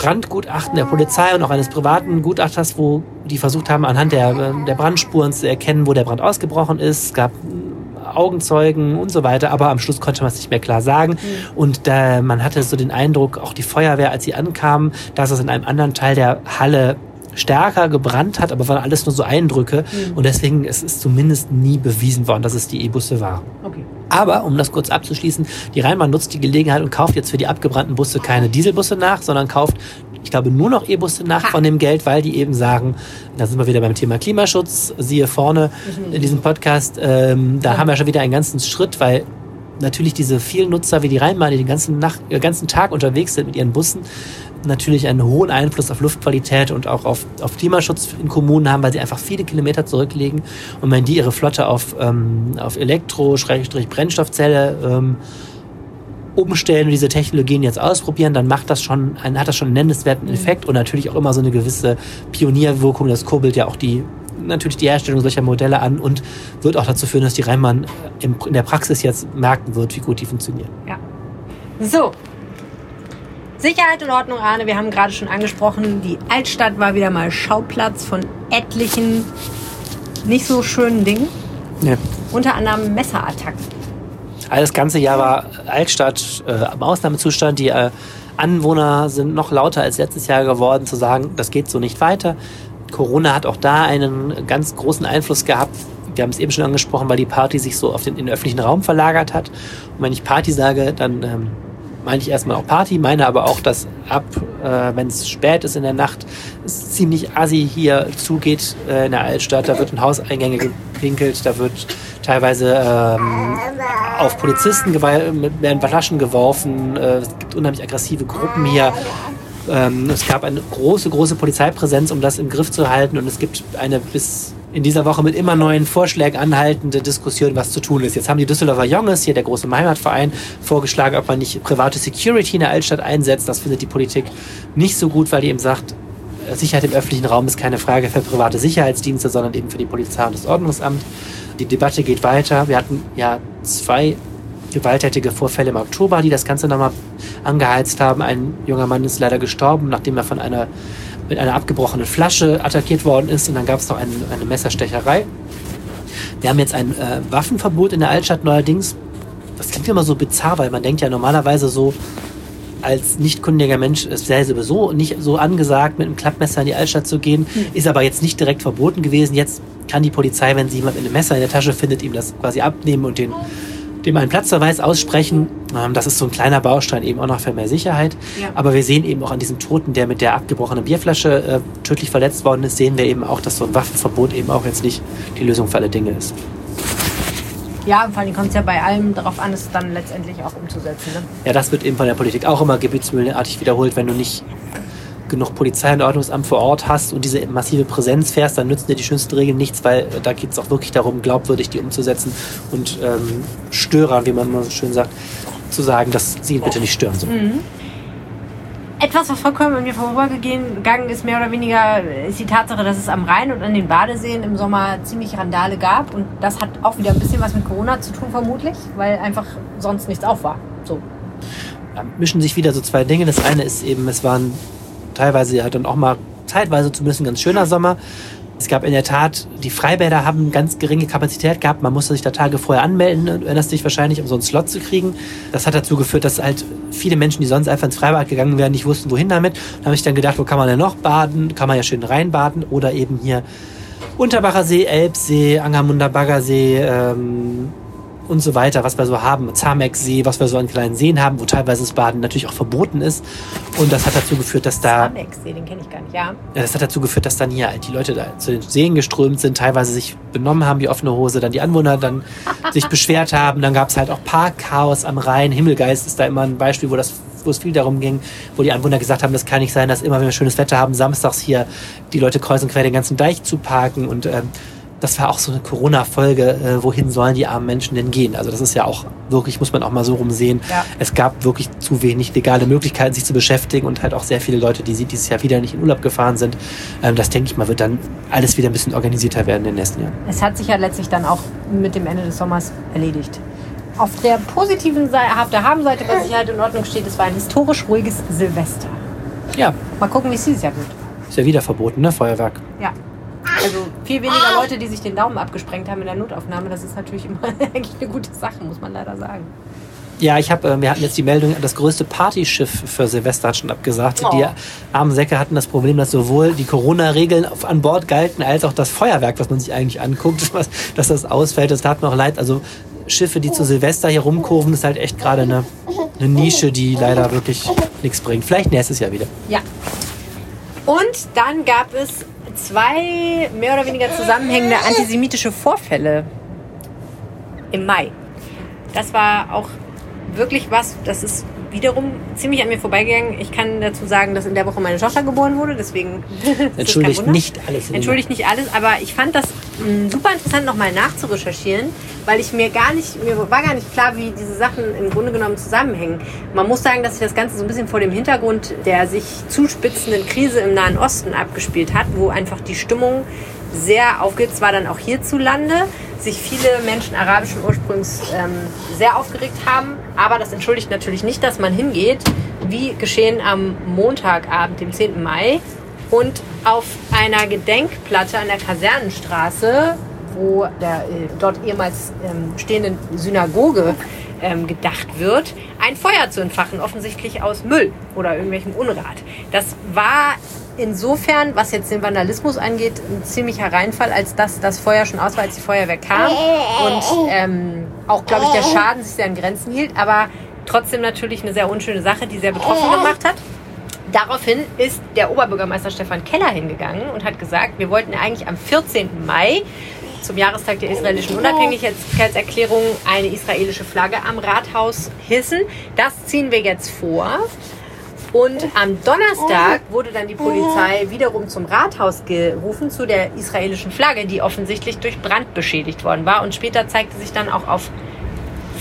Brandgutachten der Polizei und auch eines privaten Gutachters, wo die versucht haben, anhand der, äh, der Brandspuren zu erkennen, wo der Brand ausgebrochen ist. Es gab äh, Augenzeugen und so weiter, aber am Schluss konnte man es nicht mehr klar sagen. Und äh, man hatte so den Eindruck, auch die Feuerwehr, als sie ankamen, dass es in einem anderen Teil der Halle stärker gebrannt hat, aber waren alles nur so Eindrücke. Und deswegen es ist zumindest nie bewiesen worden, dass es die E-Busse waren. Okay. Aber, um das kurz abzuschließen, die Rheinbahn nutzt die Gelegenheit und kauft jetzt für die abgebrannten Busse keine Dieselbusse nach, sondern kauft, ich glaube, nur noch E-Busse nach von dem Geld, weil die eben sagen, da sind wir wieder beim Thema Klimaschutz, siehe vorne in diesem Podcast, ähm, da haben wir schon wieder einen ganzen Schritt, weil natürlich diese vielen Nutzer wie die Rheinbahn, die den ganzen, Nacht, den ganzen Tag unterwegs sind mit ihren Bussen, natürlich einen hohen Einfluss auf Luftqualität und auch auf, auf Klimaschutz in Kommunen haben, weil sie einfach viele Kilometer zurücklegen. Und wenn die ihre Flotte auf, ähm, auf Elektro, Schrägstrich Brennstoffzelle ähm, umstellen und diese Technologien jetzt ausprobieren, dann macht das schon, ein, hat das schon einen nennenswerten Effekt und natürlich auch immer so eine gewisse Pionierwirkung. Das kurbelt ja auch die natürlich die Herstellung solcher Modelle an und wird auch dazu führen, dass die Rheinbahn im, in der Praxis jetzt merken wird, wie gut die funktionieren. Ja. So. Sicherheit und Ordnung, Arne, wir haben gerade schon angesprochen, die Altstadt war wieder mal Schauplatz von etlichen nicht so schönen Dingen. Ja. Unter anderem Messerattacken. Also das ganze Jahr war Altstadt äh, im Ausnahmezustand. Die äh, Anwohner sind noch lauter als letztes Jahr geworden, zu sagen, das geht so nicht weiter. Corona hat auch da einen ganz großen Einfluss gehabt. Wir haben es eben schon angesprochen, weil die Party sich so auf den, in den öffentlichen Raum verlagert hat. Und wenn ich Party sage, dann ähm, meine ich erstmal auch Party, meine aber auch, dass ab, äh, wenn es spät ist in der Nacht, es ziemlich assi hier zugeht äh, in der Altstadt. Da wird in Hauseingänge gepinkelt, da wird teilweise ähm, auf Polizisten mit- werden Flaschen geworfen. Äh, es gibt unheimlich aggressive Gruppen hier. Ähm, es gab eine große, große Polizeipräsenz, um das im Griff zu halten. Und es gibt eine bis in dieser Woche mit immer neuen Vorschlägen anhaltende Diskussion, was zu tun ist. Jetzt haben die Düsseldorfer Jonges, hier der große Heimatverein, vorgeschlagen, ob man nicht private Security in der Altstadt einsetzt. Das findet die Politik nicht so gut, weil die eben sagt, Sicherheit im öffentlichen Raum ist keine Frage für private Sicherheitsdienste, sondern eben für die Polizei und das Ordnungsamt. Die Debatte geht weiter. Wir hatten ja zwei gewalttätige Vorfälle im Oktober, die das Ganze nochmal angeheizt haben. Ein junger Mann ist leider gestorben, nachdem er von einer mit einer abgebrochenen Flasche attackiert worden ist. Und dann gab es noch eine, eine Messerstecherei. Wir haben jetzt ein äh, Waffenverbot in der Altstadt neuerdings. Das klingt immer so bizarr, weil man denkt ja normalerweise so, als nicht kundiger Mensch es wäre sowieso nicht so angesagt, mit einem Klappmesser in die Altstadt zu gehen. Ist aber jetzt nicht direkt verboten gewesen. Jetzt kann die Polizei, wenn sie jemand mit einem Messer in der Tasche findet, ihm das quasi abnehmen und den, dem einen Platzverweis aussprechen. Ähm, das ist so ein kleiner Baustein eben auch noch für mehr Sicherheit. Ja. Aber wir sehen eben auch an diesem Toten, der mit der abgebrochenen Bierflasche äh, tödlich verletzt worden ist, sehen wir eben auch, dass so ein Waffenverbot eben auch jetzt nicht die Lösung für alle Dinge ist. Ja, vor allem kommt es ja bei allem darauf an, es dann letztendlich auch umzusetzen. Ne? Ja, das wird eben von der Politik auch immer gebietsmühlenartig wiederholt. Wenn du nicht genug Polizei und Ordnungsamt vor Ort hast und diese massive Präsenz fährst, dann nützen dir die schönsten Regeln nichts, weil äh, da geht es auch wirklich darum, glaubwürdig die umzusetzen und ähm, Störern, wie man immer so schön sagt, zu sagen, dass sie ihn bitte nicht stören sollen. Etwas, was vollkommen an mir vorübergegangen ist, mehr oder weniger, ist die Tatsache, dass es am Rhein und an den Badeseen im Sommer ziemlich Randale gab. Und das hat auch wieder ein bisschen was mit Corona zu tun, vermutlich, weil einfach sonst nichts auf war. So. Da mischen sich wieder so zwei Dinge. Das eine ist eben, es waren teilweise halt dann auch mal zeitweise zumindest ein ganz schöner Sommer. Es gab in der Tat, die Freibäder haben ganz geringe Kapazität gehabt. Man musste sich da Tage vorher anmelden, du erinnerst dich wahrscheinlich, um so einen Slot zu kriegen. Das hat dazu geführt, dass halt viele Menschen, die sonst einfach ins Freibad gegangen wären, nicht wussten, wohin damit. Da habe ich dann gedacht, wo kann man denn noch baden? Kann man ja schön reinbaden oder eben hier Unterbacher See, Elbsee, Angermunder Baggersee, ähm, und so weiter, was wir so haben. Zamecksee, was wir so an kleinen Seen haben, wo teilweise das Baden natürlich auch verboten ist. Und das hat dazu geführt, dass da. Zamecksee, den kenne ich gar nicht, ja. Ja, das hat dazu geführt, dass dann hier halt die Leute da zu den Seen geströmt sind, teilweise sich benommen haben wie offene Hose, dann die Anwohner dann sich beschwert haben. Dann gab es halt auch Parkchaos am Rhein. Himmelgeist ist da immer ein Beispiel, wo das wo es viel darum ging, wo die Anwohner gesagt haben, das kann nicht sein, dass immer, wenn wir schönes Wetter haben, samstags hier die Leute kreuzen quer den ganzen Deich zu parken und ähm, das war auch so eine Corona-Folge, äh, wohin sollen die armen Menschen denn gehen? Also das ist ja auch wirklich, muss man auch mal so rumsehen. Ja. Es gab wirklich zu wenig legale Möglichkeiten, sich zu beschäftigen und halt auch sehr viele Leute, die dieses Jahr wieder nicht in Urlaub gefahren sind. Ähm, das denke ich mal, wird dann alles wieder ein bisschen organisierter werden in den nächsten Jahren. Es hat sich ja letztlich dann auch mit dem Ende des Sommers erledigt. Auf der positiven Seite, auf der Habenseite, was sich halt in Ordnung steht, es war ein historisch ruhiges Silvester. Ja. Mal gucken, wie es dieses Jahr wird. Ist ja wieder verboten, ne? Feuerwerk. Ja. Also viel weniger Leute, die sich den Daumen abgesprengt haben in der Notaufnahme. Das ist natürlich immer eigentlich eine gute Sache, muss man leider sagen. Ja, ich habe, äh, wir hatten jetzt die Meldung, das größte Partyschiff für Silvester hat schon abgesagt. Oh. Die armen Säcke hatten das Problem, dass sowohl die Corona-Regeln an Bord galten, als auch das Feuerwerk, was man sich eigentlich anguckt, was, dass das ausfällt. Das tat mir auch leid. Also Schiffe, die zu Silvester hier rumkurven, ist halt echt gerade eine, eine Nische, die leider wirklich nichts bringt. Vielleicht nächstes Jahr wieder. Ja. Und dann gab es zwei mehr oder weniger zusammenhängende antisemitische Vorfälle im Mai. Das war auch wirklich was, das ist wiederum ziemlich an mir vorbeigegangen. Ich kann dazu sagen, dass in der Woche meine Tochter geboren wurde, deswegen. Entschuldigt nicht alles. Entschuldigt nicht alles, aber ich fand das hm, super interessant, nochmal nachzurecherchieren, weil ich mir gar nicht, mir war gar nicht klar, wie diese Sachen im Grunde genommen zusammenhängen. Man muss sagen, dass sich das Ganze so ein bisschen vor dem Hintergrund der sich zuspitzenden Krise im Nahen Osten abgespielt hat, wo einfach die Stimmung sehr aufgeht, zwar dann auch hierzulande, sich viele Menschen arabischen Ursprungs ähm, sehr aufgeregt haben, aber das entschuldigt natürlich nicht, dass man hingeht, wie geschehen am Montagabend, dem 10. Mai, und auf einer Gedenkplatte an der Kasernenstraße, wo der äh, dort ehemals ähm, stehenden Synagoge ähm, gedacht wird, ein Feuer zu entfachen, offensichtlich aus Müll oder irgendwelchem Unrat. Das war insofern, was jetzt den Vandalismus angeht, ein ziemlicher Reinfall, als dass das Feuer schon aus war, als die Feuerwehr kam. Und ähm, auch, glaube ich, der Schaden sich sehr an Grenzen hielt. Aber trotzdem natürlich eine sehr unschöne Sache, die sehr betroffen gemacht hat. Daraufhin ist der Oberbürgermeister Stefan Keller hingegangen und hat gesagt, wir wollten eigentlich am 14. Mai zum Jahrestag der israelischen Unabhängigkeitserklärung eine israelische Flagge am Rathaus hissen. Das ziehen wir jetzt vor. Und am Donnerstag wurde dann die Polizei wiederum zum Rathaus gerufen zu der israelischen Flagge, die offensichtlich durch Brand beschädigt worden war. Und später zeigte sich dann auch auf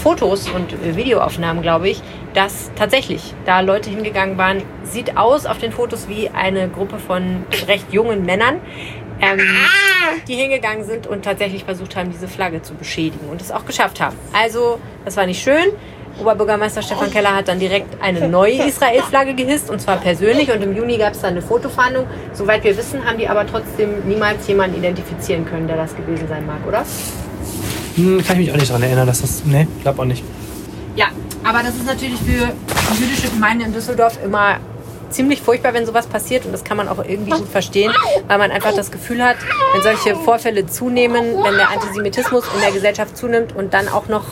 Fotos und Videoaufnahmen, glaube ich, dass tatsächlich da Leute hingegangen waren. Sieht aus auf den Fotos wie eine Gruppe von recht jungen Männern, ähm, die hingegangen sind und tatsächlich versucht haben, diese Flagge zu beschädigen und es auch geschafft haben. Also, das war nicht schön. Oberbürgermeister Stefan Keller hat dann direkt eine neue Israel-Flagge gehisst und zwar persönlich und im Juni gab es dann eine Fotofahndung. Soweit wir wissen, haben die aber trotzdem niemals jemanden identifizieren können, der das gewesen sein mag, oder? Hm, kann ich mich auch nicht daran erinnern, dass das. Nee, glaub auch nicht. Ja, aber das ist natürlich für jüdische Gemeinden in Düsseldorf immer ziemlich furchtbar, wenn sowas passiert und das kann man auch irgendwie gut verstehen, weil man einfach das Gefühl hat, wenn solche Vorfälle zunehmen, wenn der Antisemitismus in der Gesellschaft zunimmt und dann auch noch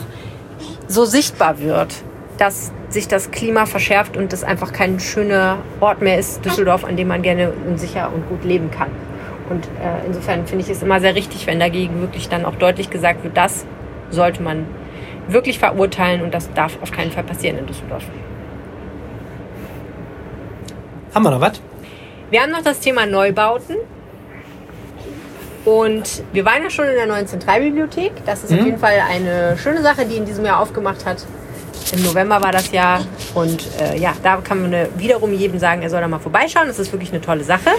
so sichtbar wird, dass sich das Klima verschärft und es einfach kein schöner Ort mehr ist, Düsseldorf, an dem man gerne und sicher und gut leben kann. Und äh, insofern finde ich es immer sehr richtig, wenn dagegen wirklich dann auch deutlich gesagt wird, das sollte man wirklich verurteilen und das darf auf keinen Fall passieren in Düsseldorf. Haben wir noch was? Wir haben noch das Thema Neubauten. Und wir waren ja schon in der neuen Zentralbibliothek. Das ist mhm. auf jeden Fall eine schöne Sache, die in diesem Jahr aufgemacht hat. Im November war das ja. Und äh, ja, da kann man äh, wiederum jedem sagen, er soll da mal vorbeischauen. Das ist wirklich eine tolle Sache.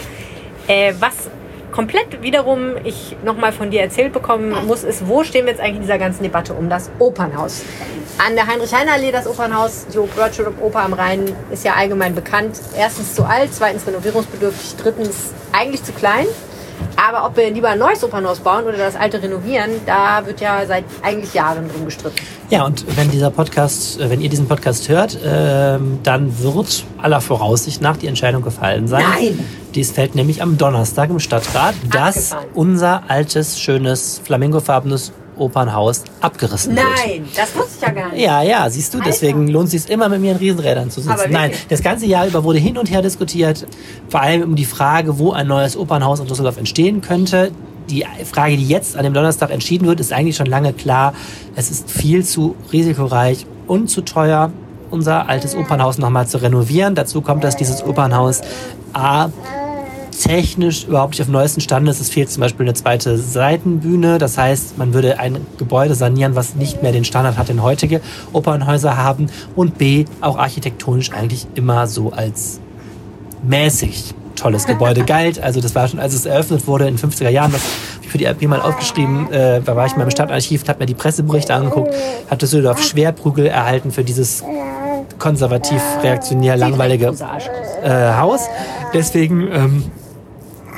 Äh, was komplett wiederum ich nochmal von dir erzählt bekommen muss, ist, wo stehen wir jetzt eigentlich in dieser ganzen Debatte um das Opernhaus? An der Heinrich-Heine-Allee, das Opernhaus, die World Oper am Rhein, ist ja allgemein bekannt. Erstens zu alt, zweitens renovierungsbedürftig, drittens eigentlich zu klein. Aber ob wir lieber ein neues Opernhaus bauen oder das alte renovieren, da wird ja seit eigentlich Jahren drum gestritten. Ja, und wenn dieser Podcast, äh, wenn ihr diesen Podcast hört, ähm, dann wird aller Voraussicht nach die Entscheidung gefallen sein. Nein! Dies fällt nämlich am Donnerstag im Stadtrat, dass Abgefahren. unser altes, schönes, flamingofarbenes Opernhaus abgerissen wird. Nein, das wusste ich ja gar nicht. Ja, ja, siehst du, Alter. deswegen lohnt es sich immer mit mir in Riesenrädern zu sitzen. Nein, das ganze Jahr über wurde hin und her diskutiert, vor allem um die Frage, wo ein neues Opernhaus in Düsseldorf entstehen könnte. Die Frage, die jetzt an dem Donnerstag entschieden wird, ist eigentlich schon lange klar. Es ist viel zu risikoreich und zu teuer, unser altes Opernhaus nochmal zu renovieren. Dazu kommt, dass dieses Opernhaus A technisch überhaupt nicht auf dem neuesten Stand ist. Es fehlt zum Beispiel eine zweite Seitenbühne. Das heißt, man würde ein Gebäude sanieren, was nicht mehr den Standard hat, den heutige Opernhäuser haben. Und B, auch architektonisch eigentlich immer so als mäßig tolles Gebäude galt. Also das war schon, als es eröffnet wurde in den 50er Jahren, das habe ich für die RP mal aufgeschrieben, äh, da war ich mal im Stadtarchiv, habe mir die Presseberichte angeguckt, hat Düsseldorf Schwerprügel erhalten für dieses konservativ, reaktionär, langweilige äh, Haus. Deswegen ähm,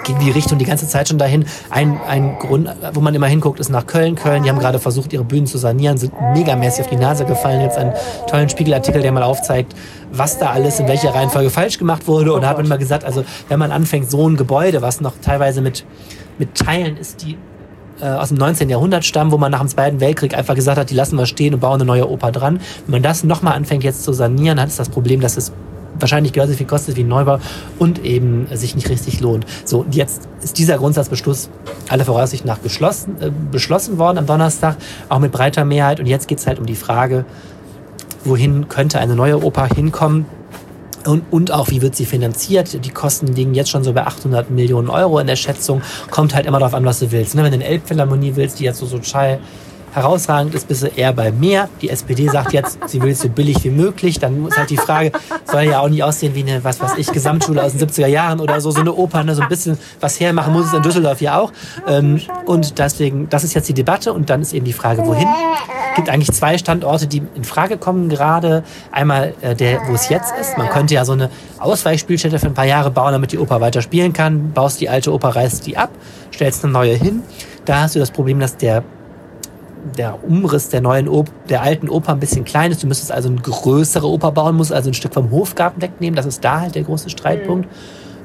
ging die Richtung die ganze Zeit schon dahin. Ein, ein Grund, wo man immer hinguckt, ist nach Köln. Köln, die haben gerade versucht, ihre Bühnen zu sanieren, sind megamäßig auf die Nase gefallen. Jetzt einen tollen Spiegelartikel, der mal aufzeigt, was da alles in welcher Reihenfolge falsch gemacht wurde. Und da hat man immer gesagt, also wenn man anfängt, so ein Gebäude, was noch teilweise mit, mit Teilen ist, die äh, aus dem 19. Jahrhundert stammen, wo man nach dem Zweiten Weltkrieg einfach gesagt hat, die lassen wir stehen und bauen eine neue Oper dran. Wenn man das nochmal anfängt jetzt zu sanieren, hat es das Problem, dass es wahrscheinlich genauso viel kostet wie ein Neubau und eben sich nicht richtig lohnt. So, jetzt ist dieser Grundsatzbeschluss alle Voraussicht nach geschlossen, äh, beschlossen worden am Donnerstag, auch mit breiter Mehrheit. Und jetzt geht es halt um die Frage, wohin könnte eine neue Oper hinkommen. Und, und auch, wie wird sie finanziert? Die Kosten liegen jetzt schon so bei 800 Millionen Euro in der Schätzung. Kommt halt immer darauf an, was du willst. Ne? Wenn du eine Elbphilharmonie willst, die jetzt so sozial herausragend ist, bist du eher bei mehr. Die SPD sagt jetzt, sie will es so billig wie möglich. Dann ist halt die Frage, soll ja auch nicht aussehen wie eine, was weiß ich, Gesamtschule aus den 70er Jahren oder so, so eine Oper, ne? so ein bisschen was hermachen muss es in Düsseldorf ja auch. Ähm, und deswegen, das ist jetzt die Debatte und dann ist eben die Frage, wohin? Es gibt eigentlich zwei Standorte, die in Frage kommen gerade. Einmal äh, der, wo es jetzt ist. Man könnte ja so eine Ausweichspielstätte für ein paar Jahre bauen, damit die Oper weiter spielen kann. Baust die alte Oper, reißt die ab, stellst eine neue hin. Da hast du das Problem, dass der der Umriss der neuen Op der alten Oper ein bisschen klein ist. Du müsstest also eine größere Oper bauen, musst also ein Stück vom Hofgarten wegnehmen. Das ist da halt der große Streitpunkt.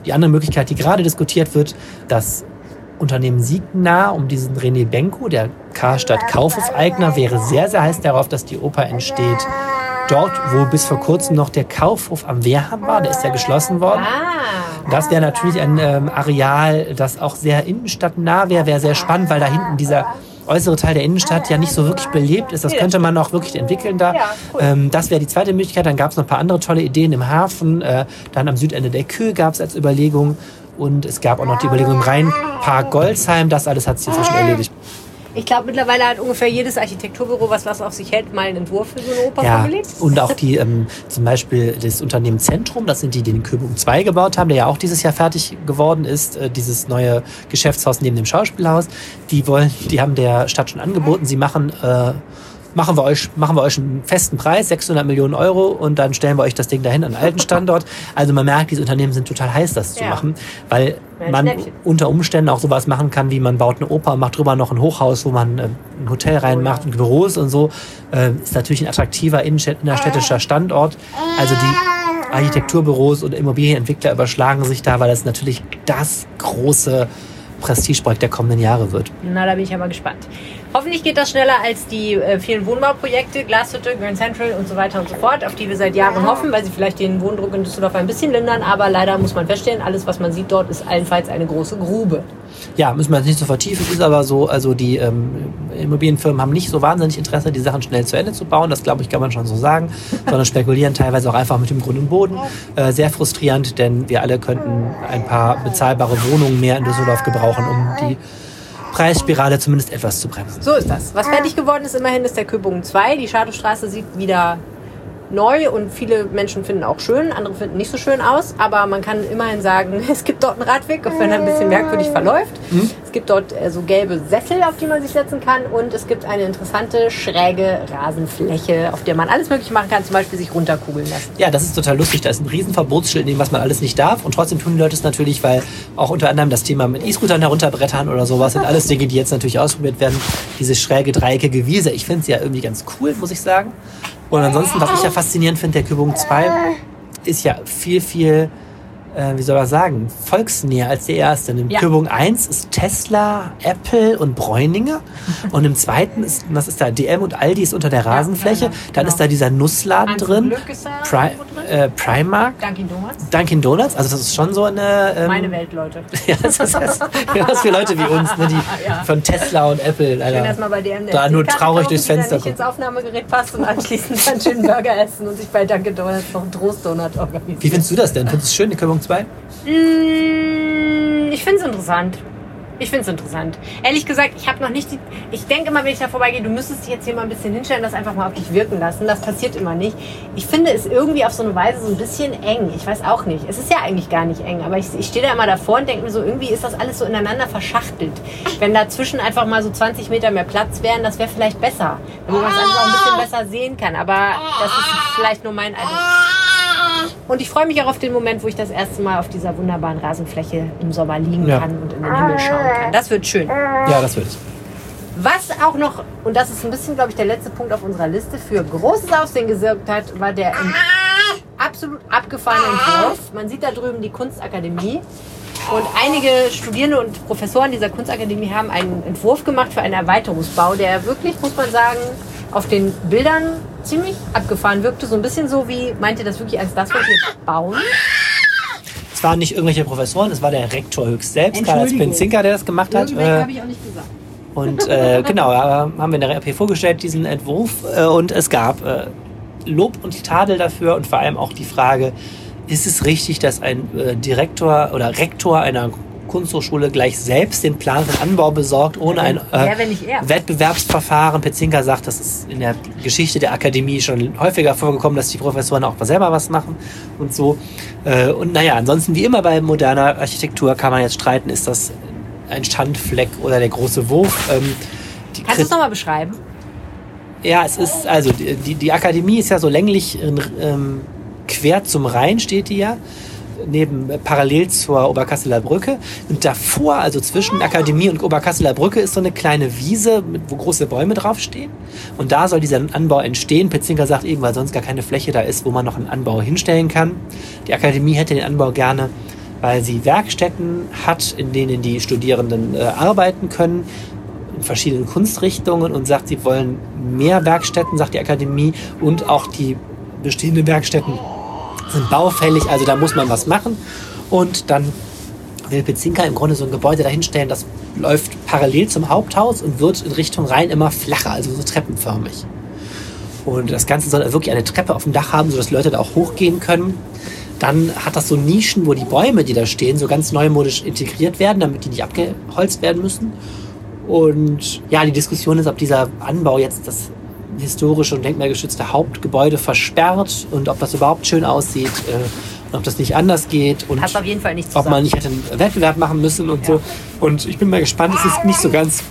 Die andere Möglichkeit, die gerade diskutiert wird, das Unternehmen Siegner um diesen René Benko, der Karstadt Kaufhofeigner, wäre sehr, sehr heiß darauf, dass die Oper entsteht. Dort, wo bis vor kurzem noch der Kaufhof am Wehrhahn war, der ist ja geschlossen worden. Ah. Das wäre natürlich ein ähm, Areal, das auch sehr innenstadtnah wäre, wäre sehr spannend, weil da hinten dieser äußere Teil der Innenstadt ja nicht so wirklich belebt ist. Das könnte man auch wirklich entwickeln da. Ähm, das wäre die zweite Möglichkeit. Dann gab es noch ein paar andere tolle Ideen im Hafen. Äh, dann am Südende der Kühe gab es als Überlegung. Und es gab auch noch die Überlegung im Rheinpark Goldsheim. Das alles hat sich inzwischen erledigt. Ich glaube, mittlerweile hat ungefähr jedes Architekturbüro, was was auf sich hält, mal einen Entwurf für so eine Oper Ja, vorgelegt. und auch die, ähm, zum Beispiel das Unternehmen Zentrum, das sind die, die den Köbung 2 gebaut haben, der ja auch dieses Jahr fertig geworden ist, äh, dieses neue Geschäftshaus neben dem Schauspielhaus. Die wollen, die haben der Stadt schon angeboten, sie machen, äh, machen wir euch, machen wir euch einen festen Preis, 600 Millionen Euro, und dann stellen wir euch das Ding dahin an einen alten Standort. Also man merkt, diese Unternehmen sind total heiß, das zu Ja. machen, weil man unter Umständen auch sowas machen kann, wie man baut eine Oper macht drüber noch ein Hochhaus, wo man äh, ein Hotel reinmacht und Büros und so. Äh, ist natürlich ein attraktiver innerstädtischer Standort. Also die Architekturbüros und Immobilienentwickler überschlagen sich da, weil das natürlich das große Prestigeprojekt der kommenden Jahre wird. Na, da bin ich mal gespannt. Hoffentlich geht das schneller als die äh, vielen Wohnbauprojekte, Glashütte, Grand Central und so weiter und so fort, auf die wir seit Jahren hoffen, weil sie vielleicht den Wohndruck in Düsseldorf ein bisschen lindern. Aber leider muss man feststellen, alles, was man sieht dort, ist allenfalls eine große Grube. Ja, müssen wir jetzt nicht so vertiefen, ist aber so, also die ähm, Immobilienfirmen haben nicht so wahnsinnig Interesse, die Sachen schnell zu Ende zu bauen, das glaube ich, kann man schon so sagen, sondern spekulieren teilweise auch einfach mit dem Grund und Boden. Äh, sehr frustrierend, denn wir alle könnten ein paar bezahlbare Wohnungen mehr in Düsseldorf gebrauchen, um die Preisspirale zumindest etwas zu bremsen. So ist das. Was fertig geworden ist immerhin, ist der Köbogen 2. Die Schadowstraße sieht wieder neu und viele Menschen finden auch schön, andere finden nicht so schön aus, aber man kann immerhin sagen, es gibt dort einen Radweg, auch wenn er ein bisschen merkwürdig verläuft. Mhm. Es gibt dort äh, so gelbe Sessel, auf die man sich setzen kann und es gibt eine interessante schräge Rasenfläche, auf der man alles mögliche machen kann, zum Beispiel sich runterkugeln lassen. Ja, das ist total lustig. Da ist ein riesen Verbotsschild, in dem was man alles nicht darf und trotzdem tun die Leute es natürlich, weil auch unter anderem das Thema mit E-Scootern herunterbrettern oder sowas sind alles Dinge, die jetzt natürlich ausprobiert werden. Diese schräge dreieckige Wiese, ich finde sie ja irgendwie ganz cool, muss ich sagen. Und ansonsten, was ich ja faszinierend finde, der Kübung 2 ist ja viel, viel äh, wie soll man sagen, volksnäher als der erste. In ja. Kürbung 1 ist Tesla, Apple und Bräuninger. Und im zweiten ist, was ist da? DM und Aldi ist unter der Rasenfläche. Ja, genau. Dann ist da dieser Nussladen Hans drin. Pri äh, Primark. Dunkin' Donuts. Dunkin' Donuts. Also das ist schon so eine... Ähm, Meine Welt, Leute. ja, das ist, das, das für Leute wie uns, ne, die ja. von Tesla und Apple Alter, erstmal bei DM da nur traurig durchs Fenster gucken. ins Aufnahmegerät passt und anschließend dann schönen Burger essen und sich bei Dunkin' Donuts noch einen Trost-Donut organisieren. Wie findest du das denn? Findest du es schön, die Kürbung 2? Mm, ich finde es interessant. Ich finde es interessant. Ehrlich gesagt, ich habe noch nicht die, Ich denke immer, wenn ich da vorbeigehe, du müsstest dich jetzt hier mal ein bisschen hinstellen, das einfach mal auf dich wirken lassen. Das passiert immer nicht. Ich finde es irgendwie auf so eine Weise so ein bisschen eng. Ich weiß auch nicht. Es ist ja eigentlich gar nicht eng, aber ich, ich stehe da immer davor und denke mir so, irgendwie ist das alles so ineinander verschachtelt. Wenn dazwischen einfach mal so 20 Meter mehr Platz wären, das wäre vielleicht besser. Wenn man das einfach ein bisschen besser sehen kann. Aber das ist vielleicht nur mein Eindruck. Und ich freue mich auch auf den Moment, wo ich das erste Mal auf dieser wunderbaren Rasenfläche im Sommer liegen ja. kann und in den Himmel schauen kann. Das wird schön. Ja, das wird es. Was auch noch, und das ist ein bisschen, glaube ich, der letzte Punkt auf unserer Liste, für großes Aufsehen gesorgt hat, war der absolut abgefahrene Entwurf. Man sieht da drüben die Kunstakademie. Und einige Studierende und Professoren dieser Kunstakademie haben einen Entwurf gemacht für einen Erweiterungsbau, der wirklich, muss man sagen, auf den Bildern ziemlich abgefahren wirkte. So ein bisschen so wie, meint ihr das wirklich als das, was wir bauen? Es waren nicht irgendwelche Professoren, es war der Rektor höchst selbst, Karl Penzinker, der das gemacht hat. Irgendwelche äh, habe ich auch nicht gesagt. Und äh, genau, haben wir in der RP vorgestellt, diesen Entwurf. Äh, und es gab äh, Lob und Tadel dafür und vor allem auch die Frage, ist es richtig, dass ein äh, Direktor oder Rektor einer Kunsthochschule gleich selbst den Plan für den Anbau besorgt, ohne ein äh, Wettbewerbsverfahren. Petzinka sagt, das ist in der Geschichte der Akademie schon häufiger vorgekommen, dass die Professoren auch selber was machen und so. Äh, und naja, ansonsten wie immer bei moderner Architektur kann man jetzt streiten, ist das ein Standfleck oder der große Wurf. Ähm, Kannst du es nochmal beschreiben? Ja, es ist, also die, die Akademie ist ja so länglich ähm, quer zum Rhein steht die ja neben parallel zur Oberkasseler Brücke. Und davor, also zwischen Akademie und Oberkasseler Brücke, ist so eine kleine Wiese, wo große Bäume draufstehen. Und da soll dieser Anbau entstehen. Petzinker sagt eben, weil sonst gar keine Fläche da ist, wo man noch einen Anbau hinstellen kann. Die Akademie hätte den Anbau gerne, weil sie Werkstätten hat, in denen die Studierenden äh, arbeiten können in verschiedenen Kunstrichtungen und sagt, sie wollen mehr Werkstätten, sagt die Akademie, und auch die bestehenden Werkstätten sind baufällig, also da muss man was machen. Und dann will Pezinka im Grunde so ein Gebäude dahinstellen, das läuft parallel zum Haupthaus und wird in Richtung Rhein immer flacher, also so treppenförmig. Und das Ganze soll wirklich eine Treppe auf dem Dach haben, sodass Leute da auch hochgehen können. Dann hat das so Nischen, wo die Bäume, die da stehen, so ganz neumodisch integriert werden, damit die nicht abgeholzt werden müssen. Und ja, die Diskussion ist, ob dieser Anbau jetzt das historische und denkmalgeschützte Hauptgebäude versperrt und ob das überhaupt schön aussieht äh, und ob das nicht anders geht und auf jeden Fall nicht ob man nicht hätte einen Wettbewerb machen müssen und ja. so. Und ich bin mal gespannt, es ist nicht so ganz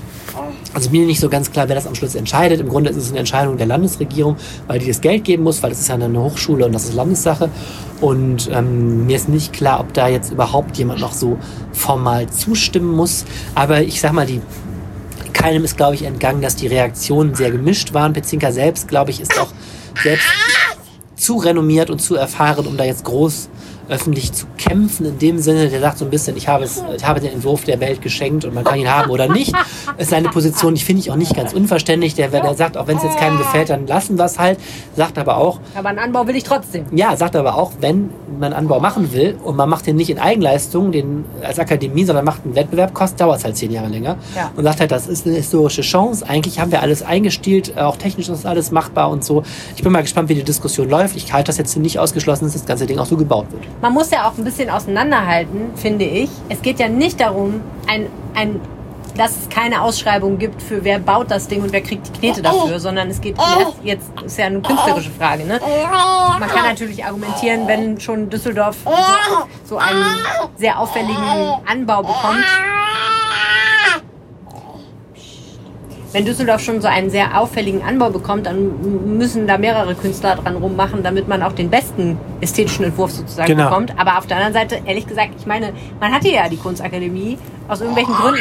also mir nicht so ganz klar, wer das am Schluss entscheidet. Im Grunde ist es eine Entscheidung der Landesregierung, weil die das Geld geben muss, weil das ist ja eine Hochschule und das ist Landessache. Und ähm, mir ist nicht klar, ob da jetzt überhaupt jemand noch so formal zustimmen muss. Aber ich sag mal, die keinem ist, glaube ich, entgangen, dass die Reaktionen sehr gemischt waren. Petzinka selbst, glaube ich, ist auch selbst zu renommiert und zu erfahren, um da jetzt groß öffentlich zu kämpfen, in dem Sinne, der sagt so ein bisschen, ich habe, es, ich habe den Entwurf der Welt geschenkt und man kann ihn haben oder nicht. Ist seine Position, ich finde ich auch nicht ganz unverständlich. Der, der sagt, auch wenn es jetzt keinem gefällt, dann lassen wir es halt. Sagt aber auch. Aber einen Anbau will ich trotzdem. Ja, sagt aber auch, wenn man Anbau machen will und man macht den nicht in Eigenleistung, den als Akademie, sondern macht einen Wettbewerb, kostet, dauert es halt zehn Jahre länger. Ja. Und sagt halt, das ist eine historische Chance. Eigentlich haben wir alles eingestielt, auch technisch ist alles machbar und so. Ich bin mal gespannt, wie die Diskussion läuft. Ich halte das jetzt nicht ausgeschlossen, dass das ganze Ding auch so gebaut wird man muss ja auch ein bisschen auseinanderhalten, finde ich. Es geht ja nicht darum, ein, ein dass es keine Ausschreibung gibt für wer baut das Ding und wer kriegt die Knete dafür, sondern es geht jetzt, jetzt ist ja eine künstlerische Frage. Ne? Man kann natürlich argumentieren, wenn schon Düsseldorf so, so einen sehr auffälligen Anbau bekommt. Wenn Düsseldorf schon so einen sehr auffälligen Anbau bekommt, dann müssen da mehrere Künstler dran rummachen, damit man auch den besten ästhetischen Entwurf sozusagen Genau. bekommt. Aber auf der anderen Seite, ehrlich gesagt, ich meine, man hatte ja die Kunstakademie. Aus irgendwelchen Gründen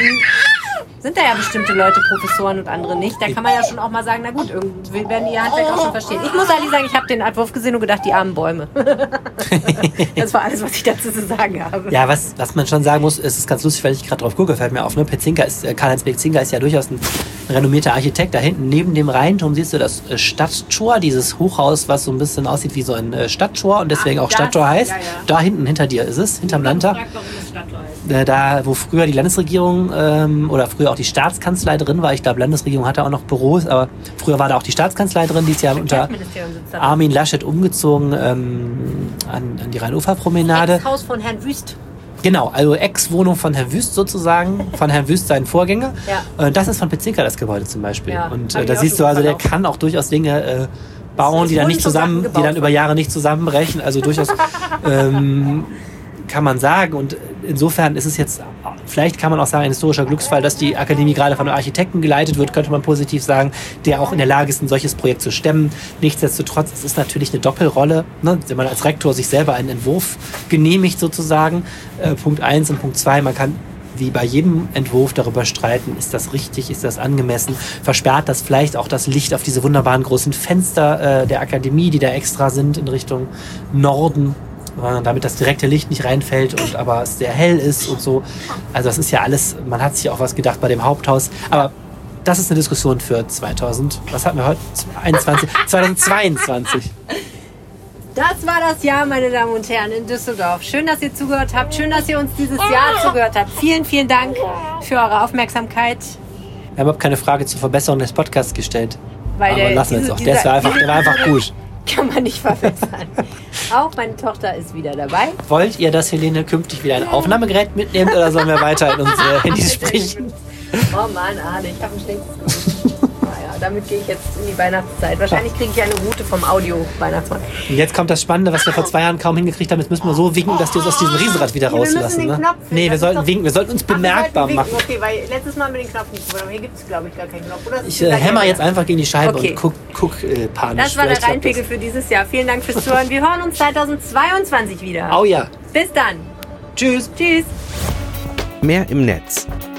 sind da ja bestimmte Leute Professoren und andere nicht. Da kann man ja schon auch mal sagen, na gut, irgendwie werden ihr Handwerk auch schon verstehen. Ich muss ehrlich sagen, ich habe den Entwurf gesehen und gedacht, die armen Bäume. das war alles, was ich dazu zu sagen habe. Ja, was, was man schon sagen muss, es ist ganz lustig, weil ich gerade drauf gucke, fällt mir auf, ne? Petzinka ist, äh, Karl-Heinz Petzinka ist ja durchaus ein renommierter Architekt. Da hinten neben dem Rheinturm siehst du das äh, Stadttor, dieses Hochhaus, was so ein bisschen aussieht wie so ein äh, Stadttor und deswegen Ach, auch Stadttor heißt. ja, ja. Da hinten hinter dir ist es, hinterm Landtag. Äh, da, wo früher die Landesregierung ähm, oder früher auch die Staatskanzlei drin war. Ich glaube, Landesregierung hatte auch noch Büros, aber früher war da auch die Staatskanzlei drin. Die ist ja unter. Armin Laschet umgezogen ähm, an, an die Rhein-Ufer-Promenade. Das Haus von Herrn Wüst. Genau, also Ex-Wohnung von Herrn Wüst sozusagen, von Herrn Wüst seinen Vorgänger. Ja. Äh, Das ist von Petzinka das Gebäude zum Beispiel. Ja, und äh, da auch siehst du also, der verlaufen. kann auch durchaus Dinge äh, bauen, die dann nicht zusammen, die dann über Jahre nicht zusammenbrechen. Also durchaus ähm, kann man sagen. Und insofern ist es jetzt, vielleicht kann man auch sagen, ein historischer Glücksfall, dass die Akademie gerade von einem Architekten geleitet wird, könnte man positiv sagen, der auch in der Lage ist, ein solches Projekt zu stemmen. Nichtsdestotrotz, es ist natürlich eine Doppelrolle, ne? wenn man als Rektor sich selber einen Entwurf genehmigt sozusagen. Äh, Punkt eins und Punkt zwei, man kann wie bei jedem Entwurf darüber streiten, ist das richtig, ist das angemessen, versperrt das vielleicht auch das Licht auf diese wunderbaren großen Fenster äh, der Akademie, die da extra sind in Richtung Norden, damit das direkte Licht nicht reinfällt und aber es sehr hell ist und so. Also das ist ja alles, man hat sich auch was gedacht bei dem Haupthaus, aber das ist eine Diskussion für 2000, was hatten wir heute? 21, 2022. Das war das Jahr, meine Damen und Herren, in Düsseldorf. Schön, dass ihr zugehört habt. Schön, dass ihr uns dieses Jahr zugehört habt. Vielen, vielen Dank für eure Aufmerksamkeit. Wir haben überhaupt keine Frage zur Verbesserung des Podcasts gestellt. Weil Aber der- lassen wir jetzt auch. Der, dieser- einfach, der war einfach gut. Kann man nicht verbessern. Auch meine Tochter ist wieder dabei. Wollt ihr, dass Helene künftig wieder ein Aufnahmegerät mitnimmt oder sollen wir weiter in unsere Handys sprechen? Oh Mann, Arne, ich habe ein schlechtes Gewissen. Damit gehe ich jetzt in die Weihnachtszeit. Wahrscheinlich kriege ich eine Route vom Audio-Weihnachtsmann. Und jetzt kommt das Spannende, was wir vor zwei Jahren kaum hingekriegt haben. Jetzt müssen wir so winken, dass die uns aus diesem Riesenrad wieder rauslassen. den Ne? Knopf Nee, wir sollten winken. Wir sollten uns bemerkbar machen. Okay, weil letztes Mal haben wir den Knopf nicht aber hier gibt es, glaube ich, gar keinen Knopf. Oder? Ich äh, hämmer jetzt einfach gegen die Scheibe Okay. und guck, guck äh, panisch. Das war der Rheinpegel für dieses Jahr. Vielen Dank fürs Zuhören. Wir hören uns 2022 wieder. Oh ja. Bis dann. Tschüss. Tschüss. Mehr im Netz.